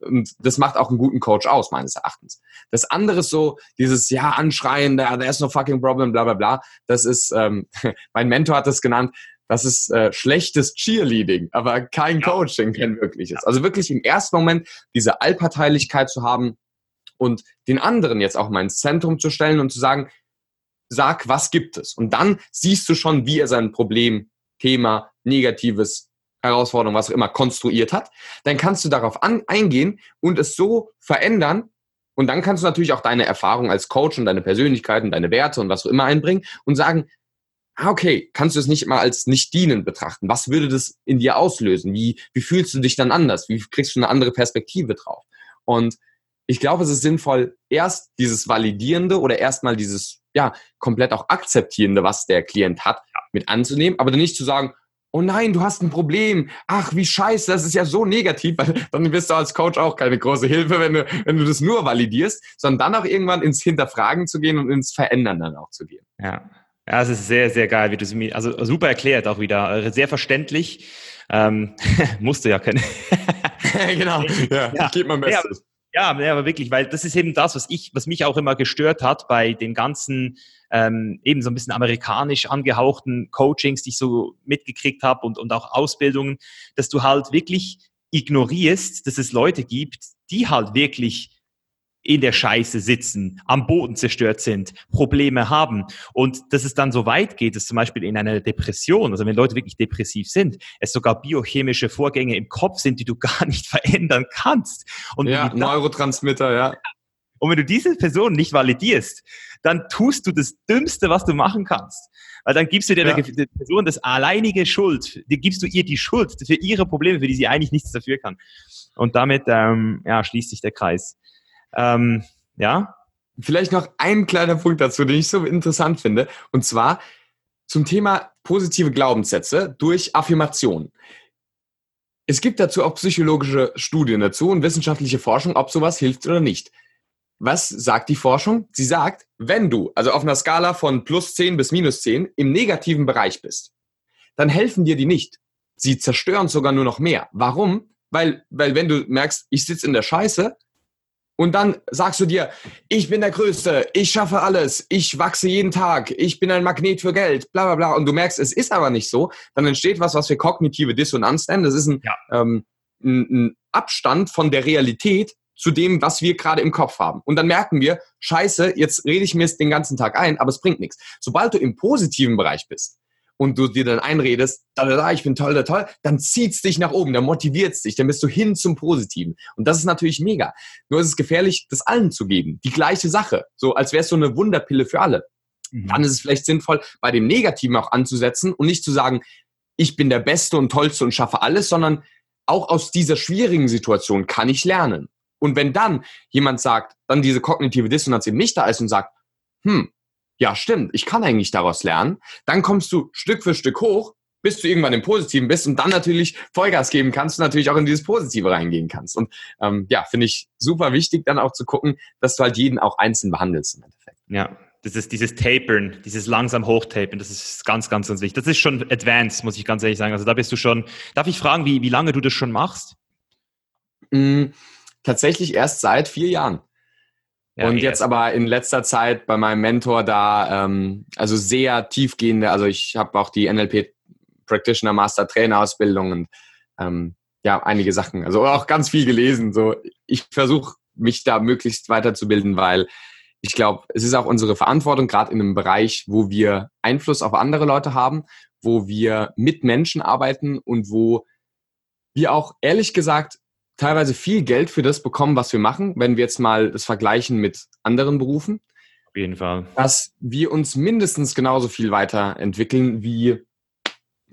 Und das macht auch einen guten Coach aus, meines Erachtens. Das andere ist so, dieses, ja, Anschreien, there, there's no fucking problem, bla bla bla. Das ist, ähm, mein Mentor hat das genannt, das ist äh, schlechtes Cheerleading, aber kein ja. Coaching, kein wirkliches. Also wirklich im ersten Moment diese Allparteilichkeit zu haben und den anderen jetzt auch mal ins Zentrum zu stellen und zu sagen, sag, was gibt es? Und dann siehst du schon, wie er sein Problem, Thema, Negatives Herausforderung, was auch immer, konstruiert hat, dann kannst du darauf an, eingehen und es so verändern. Und dann kannst du natürlich auch deine Erfahrung als Coach und deine Persönlichkeiten, deine Werte und was auch immer einbringen und sagen, ah, okay, kannst du es nicht mal als nicht dienen betrachten? Was würde das in dir auslösen? Wie, wie fühlst du dich dann anders? Wie kriegst du eine andere Perspektive drauf? Und ich glaube, es ist sinnvoll, erst dieses Validierende oder erstmal dieses, ja, komplett auch Akzeptierende, was der Klient hat, mit anzunehmen, aber dann nicht zu sagen, oh nein, du hast ein Problem, ach, wie scheiße, das ist ja so negativ, weil dann bist du als Coach auch keine große Hilfe, wenn du, wenn du das nur validierst, sondern dann auch irgendwann ins Hinterfragen zu gehen und ins Verändern dann auch zu gehen. Ja. Ja, es ist sehr, sehr geil, wie du es mir, also super erklärt auch wieder, äh, sehr verständlich. Ähm, musste ja können. genau, ja, ja. geht mein Bestes. Ja, ja, aber wirklich, weil das ist eben das, was ich, was mich auch immer gestört hat bei den ganzen ähm, eben so ein bisschen amerikanisch angehauchten Coachings, die ich so mitgekriegt habe und, und auch Ausbildungen, dass du halt wirklich ignorierst, dass es Leute gibt, die halt wirklich in der Scheiße sitzen, am Boden zerstört sind, Probleme haben und dass es dann so weit geht, dass zum Beispiel in einer Depression, also wenn Leute wirklich depressiv sind, es sogar biochemische Vorgänge im Kopf sind, die du gar nicht verändern kannst. Und ja, Neurotransmitter, ja. Und wenn du diese Person nicht validierst, dann tust du das Dümmste, was du machen kannst. Weil dann gibst du der, ja. der Person das alleinige Schuld, die gibst du ihr die Schuld für ihre Probleme, für die sie eigentlich nichts dafür kann. Und damit ähm, ja, schließt sich der Kreis. Ähm, ja. Vielleicht noch ein kleiner Punkt dazu, den ich so interessant finde. Und zwar zum Thema positive Glaubenssätze durch Affirmation. Es gibt dazu auch psychologische Studien dazu und wissenschaftliche Forschung, ob sowas hilft oder nicht was sagt die Forschung? Sie sagt, wenn du, also auf einer Skala von plus 10 bis minus 10, im negativen Bereich bist, dann helfen dir die nicht. Sie zerstören sogar nur noch mehr. Warum? Weil, weil wenn du merkst, ich sitze in der Scheiße, und dann sagst du dir, ich bin der Größte, ich schaffe alles, ich wachse jeden Tag, ich bin ein Magnet für Geld, bla bla bla. Und du merkst, es ist aber nicht so. Dann entsteht was, was wir kognitive Dissonanz nennen. Das ist ein, ja. ähm, ein, ein Abstand von der Realität zu dem, was wir gerade im Kopf haben. Und dann merken wir, scheiße, jetzt rede ich mir es den ganzen Tag ein, aber es bringt nichts. Sobald du im positiven Bereich bist, und du dir dann einredest, da, da, da, ich bin toll, da, toll, dann zieht's dich nach oben, dann motiviert's dich, dann bist du hin zum Positiven. Und das ist natürlich mega. Nur ist es gefährlich, das allen zu geben. Die gleiche Sache. So, als wäre es so eine Wunderpille für alle. Mhm. Dann ist es vielleicht sinnvoll, bei dem Negativen auch anzusetzen und nicht zu sagen, ich bin der Beste und Tollste und schaffe alles, sondern auch aus dieser schwierigen Situation kann ich lernen. Und wenn dann jemand sagt, dann diese kognitive Dissonanz eben nicht da ist und sagt, hm, ja, stimmt, ich kann eigentlich daraus lernen. Dann kommst du Stück für Stück hoch, bis du irgendwann im Positiven bist und dann natürlich Vollgas geben kannst und natürlich auch in dieses Positive reingehen kannst. Und ähm, ja, finde ich super wichtig, dann auch zu gucken, dass du halt jeden auch einzeln behandelst im Endeffekt. Ja, das ist dieses Tapern, dieses langsam Hochtapern, das ist ganz, ganz, ganz wichtig. Das ist schon advanced, muss ich ganz ehrlich sagen. Also da bist du schon, darf ich fragen, wie, wie lange du das schon machst? Mm, tatsächlich erst seit vier Jahren. Ja, und jetzt aber in letzter Zeit bei meinem Mentor da, ähm, also sehr tiefgehende, also ich habe auch die NLP Practitioner Master Trainer Ausbildung und ähm, ja, einige Sachen, also auch ganz viel gelesen. So, ich versuche mich da möglichst weiterzubilden, weil ich glaube, es ist auch unsere Verantwortung, gerade in einem Bereich, wo wir Einfluss auf andere Leute haben, wo wir mit Menschen arbeiten und wo wir auch ehrlich gesagt teilweise viel Geld für das bekommen, was wir machen, wenn wir jetzt mal das vergleichen mit anderen Berufen. Auf jeden Fall. Dass wir uns mindestens genauso viel weiterentwickeln wie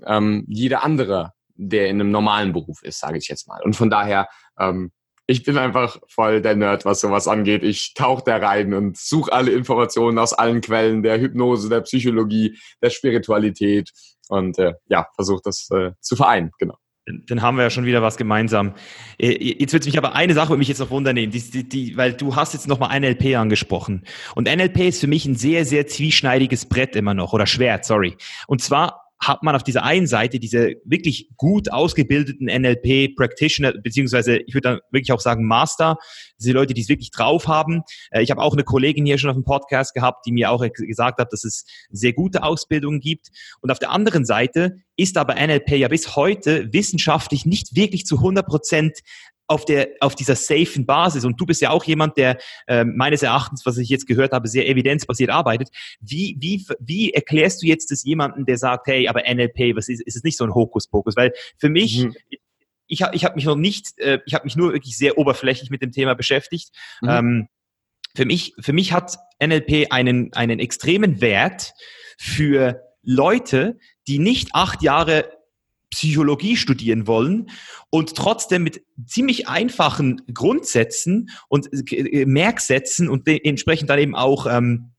ähm, jeder andere, der in einem normalen Beruf ist, sage ich jetzt mal. Und von daher, ähm, ich bin einfach voll der Nerd, was sowas angeht. Ich tauche da rein und suche alle Informationen aus allen Quellen der Hypnose, der Psychologie, der Spiritualität und äh, ja, versuche das äh, zu vereinen, genau dann haben wir ja schon wieder was gemeinsam. Äh, jetzt wird mich aber eine Sache mich jetzt noch wundern, die, die, die, weil du hast jetzt nochmal NLP angesprochen. Und NLP ist für mich ein sehr, sehr zwieschneidiges Brett immer noch, oder Schwert, sorry. Und zwar hat man auf dieser einen Seite diese wirklich gut ausgebildeten NLP-Practitioner, beziehungsweise ich würde dann wirklich auch sagen Master, diese Leute, die es wirklich drauf haben. Äh, ich habe auch eine Kollegin hier schon auf dem Podcast gehabt, die mir auch gesagt hat, dass es sehr gute Ausbildungen gibt. Und auf der anderen Seite ist aber NLP ja bis heute wissenschaftlich nicht wirklich zu 100 Prozent auf, der, auf dieser safen Basis, und du bist ja auch jemand, der äh, meines Erachtens, was ich jetzt gehört habe, sehr evidenzbasiert arbeitet, wie, wie, wie erklärst du jetzt das jemandem, der sagt, hey, aber NLP, was ist, ist es nicht so ein Hokuspokus? Weil für mich, mhm. ich habe ich hab mich noch nicht, äh, ich habe mich nur wirklich sehr oberflächlich mit dem Thema beschäftigt. Mhm. Ähm, für mich, für mich hat NLP einen, einen extremen Wert für Leute, die nicht acht Jahre Psychologie studieren wollen und trotzdem mit ziemlich einfachen Grundsätzen und äh, Merksätzen und entsprechend dann eben auch ähm,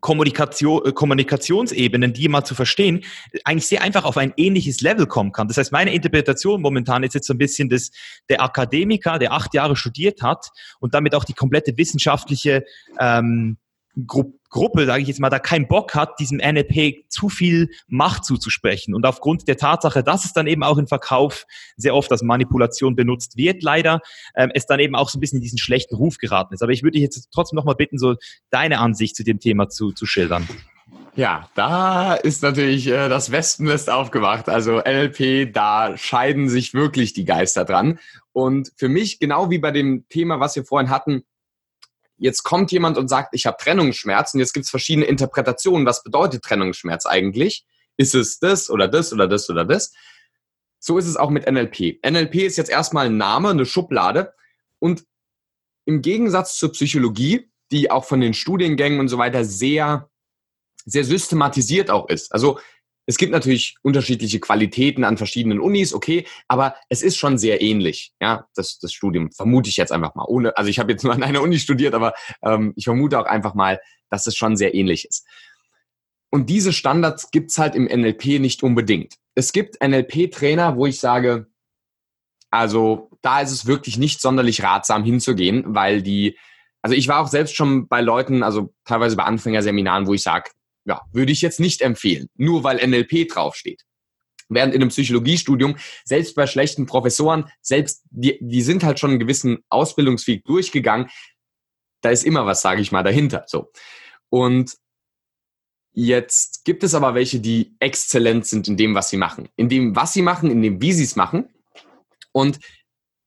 Kommunikation, äh, Kommunikationsebenen, die mal zu verstehen, eigentlich sehr einfach auf ein ähnliches Level kommen kann. Das heißt, meine Interpretation momentan ist jetzt so ein bisschen das, der Akademiker, der acht Jahre studiert hat und damit auch die komplette wissenschaftliche ähm, Gru Gruppe, sage ich jetzt mal, da keinen Bock hat, diesem NLP zu viel Macht zuzusprechen. Und aufgrund der Tatsache, dass es dann eben auch im Verkauf sehr oft als Manipulation benutzt wird, leider, ähm, es dann eben auch so ein bisschen in diesen schlechten Ruf geraten ist. Aber ich würde dich jetzt trotzdem nochmal bitten, so deine Ansicht zu dem Thema zu, zu schildern. Ja, da ist natürlich äh, das Wespennest aufgemacht. Also NLP, da scheiden sich wirklich die Geister dran. Und für mich, genau wie bei dem Thema, was wir vorhin hatten, jetzt kommt jemand und sagt, ich habe Trennungsschmerz und jetzt gibt es verschiedene Interpretationen. Was bedeutet Trennungsschmerz eigentlich? Ist es das oder das oder das oder das? So ist es auch mit NLP. NLP ist jetzt erstmal ein Name, eine Schublade und im Gegensatz zur Psychologie, die auch von den Studiengängen und so weiter sehr, sehr systematisiert auch ist. Also es gibt natürlich unterschiedliche Qualitäten an verschiedenen Unis, okay, aber es ist schon sehr ähnlich, ja, das, das Studium, vermute ich jetzt einfach mal. Ohne, also ich habe jetzt nur an einer Uni studiert, aber ähm, ich vermute auch einfach mal, dass es schon sehr ähnlich ist. Und diese Standards gibt's halt im NLP nicht unbedingt. Es gibt NLP-Trainer, wo ich sage, also da ist es wirklich nicht sonderlich ratsam hinzugehen, weil die also ich war auch selbst schon bei Leuten, also teilweise bei Anfängerseminaren, wo ich sage, ja, würde ich jetzt nicht empfehlen, nur weil NLP draufsteht. Während in einem Psychologiestudium, selbst bei schlechten Professoren, selbst die, die sind halt schon einen gewissen Ausbildungsweg durchgegangen, da ist immer was, sage ich mal, dahinter. So. Und jetzt gibt es aber welche, die exzellent sind in dem, was sie machen. In dem, was sie machen, in dem, wie sie es machen. Und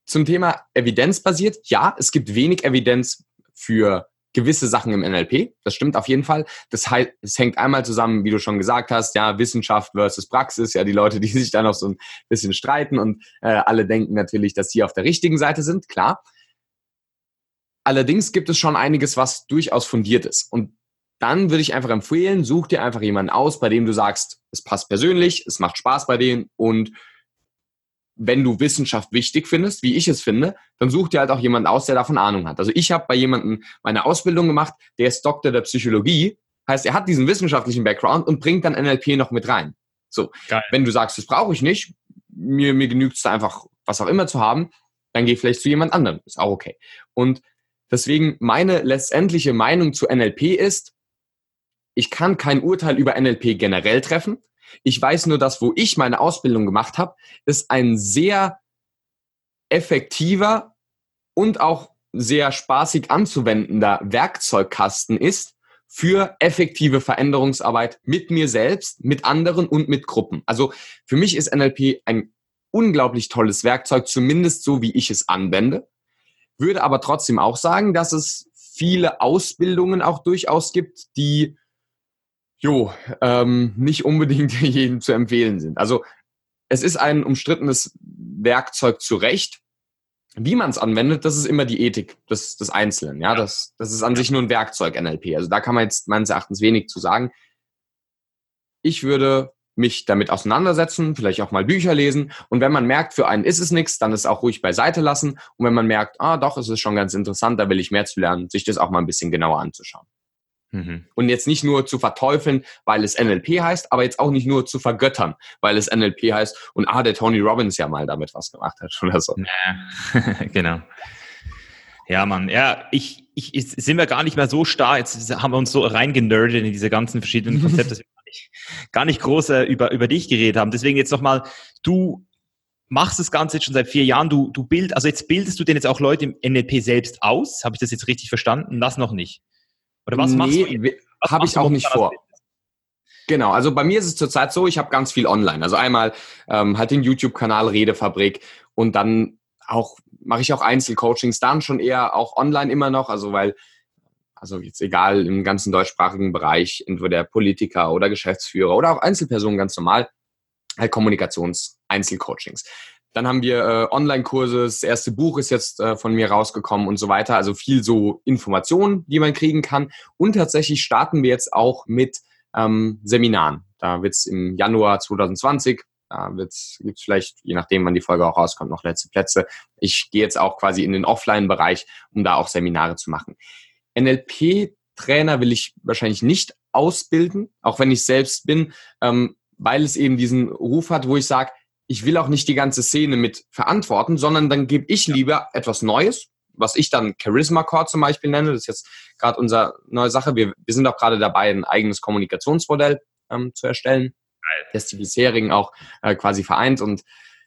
zum Thema evidenzbasiert, ja, es gibt wenig Evidenz für gewisse Sachen im NLP. Das stimmt auf jeden Fall. Das heißt, es hängt einmal zusammen, wie du schon gesagt hast, ja, Wissenschaft versus Praxis, ja, die Leute, die sich da noch so ein bisschen streiten und äh, alle denken natürlich, dass sie auf der richtigen Seite sind, klar. Allerdings gibt es schon einiges, was durchaus fundiert ist. Und dann würde ich einfach empfehlen, such dir einfach jemanden aus, bei dem du sagst, es passt persönlich, es macht Spaß bei denen und wenn du Wissenschaft wichtig findest, wie ich es finde, dann such dir halt auch jemanden aus, der davon Ahnung hat. Also ich habe bei jemandem meine Ausbildung gemacht, der ist Doktor der Psychologie, heißt, er hat diesen wissenschaftlichen Background und bringt dann NLP noch mit rein. So, Geil. wenn du sagst, das brauche ich nicht, mir, mir genügt es einfach, was auch immer zu haben, dann geh vielleicht zu jemand anderem. Ist auch okay. Und Deswegen meine letztendliche Meinung zu NLP ist, ich kann kein Urteil über NLP generell treffen. Ich weiß nur, dass wo ich meine Ausbildung gemacht habe, ist ein sehr effektiver und auch sehr spaßig anzuwendender Werkzeugkasten ist für effektive Veränderungsarbeit mit mir selbst, mit anderen und mit Gruppen. Also für mich ist NLP ein unglaublich tolles Werkzeug, zumindest so wie ich es anwende würde aber trotzdem auch sagen, dass es viele Ausbildungen auch durchaus gibt, die jo, ähm, nicht unbedingt jedem zu empfehlen sind. Also es ist ein umstrittenes Werkzeug zu Recht. Wie man es anwendet, das ist immer die Ethik des, des Einzelnen. Ja, das, das ist an sich nur ein Werkzeug NLP. Also da kann man jetzt meines Erachtens wenig zu sagen. Ich würde mich damit auseinandersetzen, vielleicht auch mal Bücher lesen. Und wenn man merkt, für einen ist es nichts, dann es auch ruhig beiseite lassen. Und wenn man merkt, ah, doch, es ist schon ganz interessant, da will ich mehr zu lernen, sich das auch mal ein bisschen genauer anzuschauen. Mhm. Und jetzt nicht nur zu verteufeln, weil es NLP heißt, aber jetzt auch nicht nur zu vergöttern, weil es NLP heißt und ah, der Tony Robbins ja mal damit was gemacht hat oder so. Ja, genau. Ja, Mann. Ja, ich, ich, sind wir gar nicht mehr so starr. Jetzt haben wir uns so reingenerdet in diese ganzen verschiedenen Konzepte nicht, gar nicht groß äh, über, über dich geredet haben. Deswegen jetzt nochmal, du machst das Ganze jetzt schon seit vier Jahren, du, du bildest, also jetzt bildest du denn jetzt auch Leute im NLP selbst aus? Habe ich das jetzt richtig verstanden? Das noch nicht. Oder was nee, machst du? Habe ich auch nicht vor. Genau, also bei mir ist es zurzeit so, ich habe ganz viel online. Also einmal ähm, halt den YouTube-Kanal Redefabrik und dann auch mache ich auch Einzelcoachings, dann schon eher auch online immer noch, also weil also jetzt egal im ganzen deutschsprachigen Bereich, entweder Politiker oder Geschäftsführer oder auch Einzelpersonen ganz normal, halt Kommunikations-Einzelcoachings. Dann haben wir äh, Online-Kurse, das erste Buch ist jetzt äh, von mir rausgekommen und so weiter. Also viel so Informationen, die man kriegen kann. Und tatsächlich starten wir jetzt auch mit ähm, Seminaren. Da wird es im Januar 2020, da gibt es vielleicht, je nachdem, wann die Folge auch rauskommt, noch letzte Plätze. Ich gehe jetzt auch quasi in den Offline-Bereich, um da auch Seminare zu machen. NLP-Trainer will ich wahrscheinlich nicht ausbilden, auch wenn ich selbst bin, ähm, weil es eben diesen Ruf hat, wo ich sage, ich will auch nicht die ganze Szene mit verantworten, sondern dann gebe ich lieber etwas Neues, was ich dann Charisma Core zum Beispiel nenne. Das ist jetzt gerade unsere neue Sache. Wir, wir sind auch gerade dabei, ein eigenes Kommunikationsmodell ähm, zu erstellen, das die bisherigen auch äh, quasi vereint. Und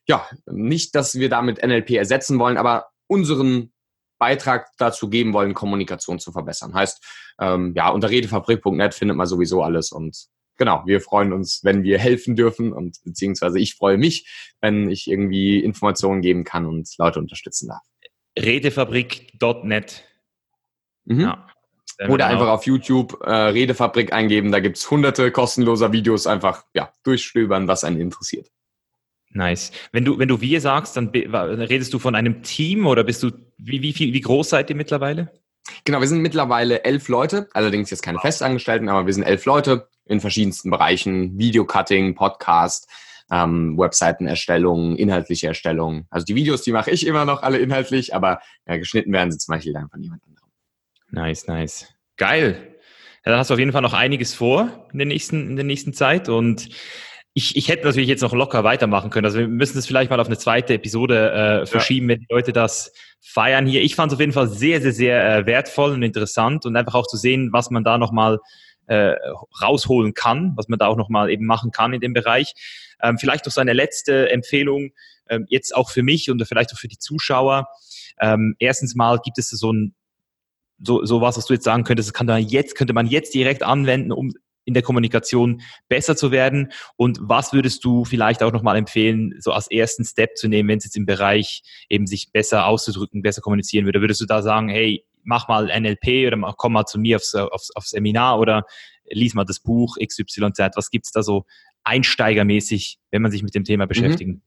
ja, nicht, dass wir damit NLP ersetzen wollen, aber unseren Beitrag dazu geben wollen, Kommunikation zu verbessern. Heißt, ähm, ja, unter redefabrik.net findet man sowieso alles und genau, wir freuen uns, wenn wir helfen dürfen und beziehungsweise ich freue mich, wenn ich irgendwie Informationen geben kann und Leute unterstützen darf. Redefabrik.net. Mhm. Ja. Oder einfach auf YouTube äh, Redefabrik eingeben, da gibt es hunderte kostenloser Videos, einfach ja, durchstöbern, was einen interessiert. Nice. Wenn du, wenn du wir sagst, dann redest du von einem Team oder bist du, wie, wie, viel, wie groß seid ihr mittlerweile? Genau, wir sind mittlerweile elf Leute, allerdings jetzt keine Festangestellten, aber wir sind elf Leute in verschiedensten Bereichen, Videocutting, Podcast, ähm, Webseitenerstellung, inhaltliche Erstellung. Also die Videos, die mache ich immer noch alle inhaltlich, aber ja, geschnitten werden sie zum Beispiel dann von jemand anderem. Nice, nice. Geil. Ja, da hast du auf jeden Fall noch einiges vor in der nächsten, in der nächsten Zeit und ich, ich hätte natürlich jetzt noch locker weitermachen können. Also wir müssen das vielleicht mal auf eine zweite Episode äh, verschieben, ja. wenn die Leute das feiern hier. Ich fand es auf jeden Fall sehr, sehr, sehr äh, wertvoll und interessant und einfach auch zu sehen, was man da nochmal äh, rausholen kann, was man da auch nochmal eben machen kann in dem Bereich. Ähm, vielleicht noch so eine letzte Empfehlung, ähm, jetzt auch für mich und vielleicht auch für die Zuschauer. Ähm, erstens mal gibt es so ein so, so was, was du jetzt sagen könntest, das kann man jetzt, könnte man jetzt direkt anwenden, um in der Kommunikation besser zu werden? Und was würdest du vielleicht auch nochmal empfehlen, so als ersten Step zu nehmen, wenn es jetzt im Bereich eben sich besser auszudrücken, besser kommunizieren würde? Würdest du da sagen, hey, mach mal NLP oder komm mal zu mir aufs, aufs, aufs Seminar oder lies mal das Buch XYZ? Was gibt's da so einsteigermäßig, wenn man sich mit dem Thema mhm. beschäftigen?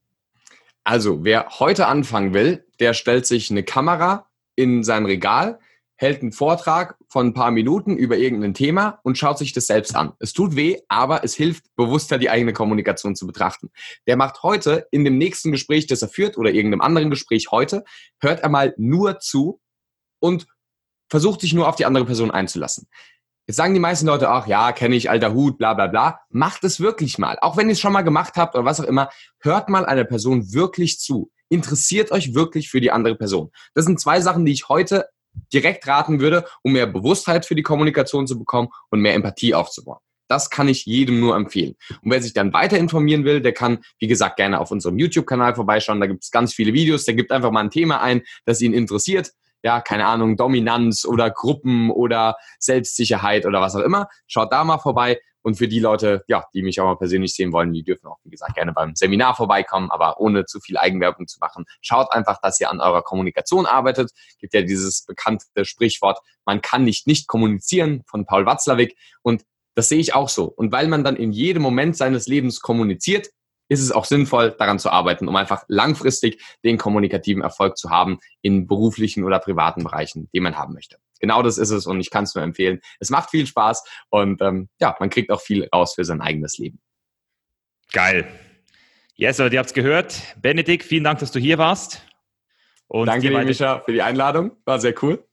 Also, wer heute anfangen will, der stellt sich eine Kamera in sein Regal, hält einen Vortrag von ein paar Minuten über irgendein Thema und schaut sich das selbst an. Es tut weh, aber es hilft, bewusster die eigene Kommunikation zu betrachten. Der macht heute in dem nächsten Gespräch, das er führt oder irgendeinem anderen Gespräch heute, hört er mal nur zu und versucht sich nur auf die andere Person einzulassen. Jetzt sagen die meisten Leute, ach ja, kenne ich, alter Hut, bla bla bla. Macht es wirklich mal. Auch wenn ihr es schon mal gemacht habt oder was auch immer, hört mal einer Person wirklich zu. Interessiert euch wirklich für die andere Person. Das sind zwei Sachen, die ich heute direkt raten würde, um mehr Bewusstheit für die Kommunikation zu bekommen und mehr Empathie aufzubauen. Das kann ich jedem nur empfehlen. Und wer sich dann weiter informieren will, der kann, wie gesagt, gerne auf unserem YouTube-Kanal vorbeischauen. Da gibt es ganz viele Videos. Der gibt einfach mal ein Thema ein, das ihn interessiert. Ja, keine Ahnung, Dominanz oder Gruppen oder Selbstsicherheit oder was auch immer. Schaut da mal vorbei. Und für die Leute, ja, die mich auch mal persönlich sehen wollen, die dürfen auch, wie gesagt, gerne beim Seminar vorbeikommen, aber ohne zu viel Eigenwerbung zu machen. Schaut einfach, dass ihr an eurer Kommunikation arbeitet. Gibt ja dieses bekannte Sprichwort, man kann nicht nicht kommunizieren von Paul Watzlawick. Und das sehe ich auch so. Und weil man dann in jedem Moment seines Lebens kommuniziert, ist es auch sinnvoll, daran zu arbeiten, um einfach langfristig den kommunikativen Erfolg zu haben in beruflichen oder privaten Bereichen, die man haben möchte. Genau das ist es und ich kann es nur empfehlen. Es macht viel Spaß und ähm, ja, man kriegt auch viel raus für sein eigenes Leben. Geil. Yes, Leute, ihr habt es gehört. Benedikt, vielen Dank, dass du hier warst. Und Danke, Mischa, für die Einladung. War sehr cool.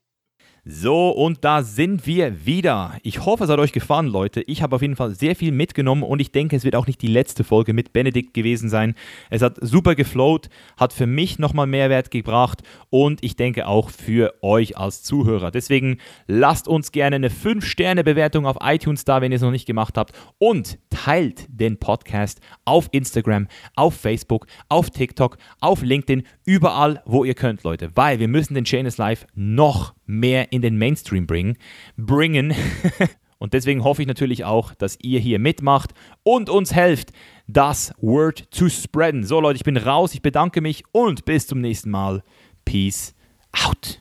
So, und da sind wir wieder. Ich hoffe, es hat euch gefallen, Leute. Ich habe auf jeden Fall sehr viel mitgenommen und ich denke, es wird auch nicht die letzte Folge mit Benedikt gewesen sein. Es hat super geflowt, hat für mich nochmal Mehrwert gebracht und ich denke auch für euch als Zuhörer. Deswegen lasst uns gerne eine 5-Sterne-Bewertung auf iTunes da, wenn ihr es noch nicht gemacht habt und teilt den Podcast auf Instagram, auf Facebook, auf TikTok, auf LinkedIn, überall, wo ihr könnt, Leute, weil wir müssen den Chain is Live noch mehr in den Mainstream bringen. bringen. und deswegen hoffe ich natürlich auch, dass ihr hier mitmacht und uns helft, das Word zu spreaden. So Leute, ich bin raus, ich bedanke mich und bis zum nächsten Mal. Peace out.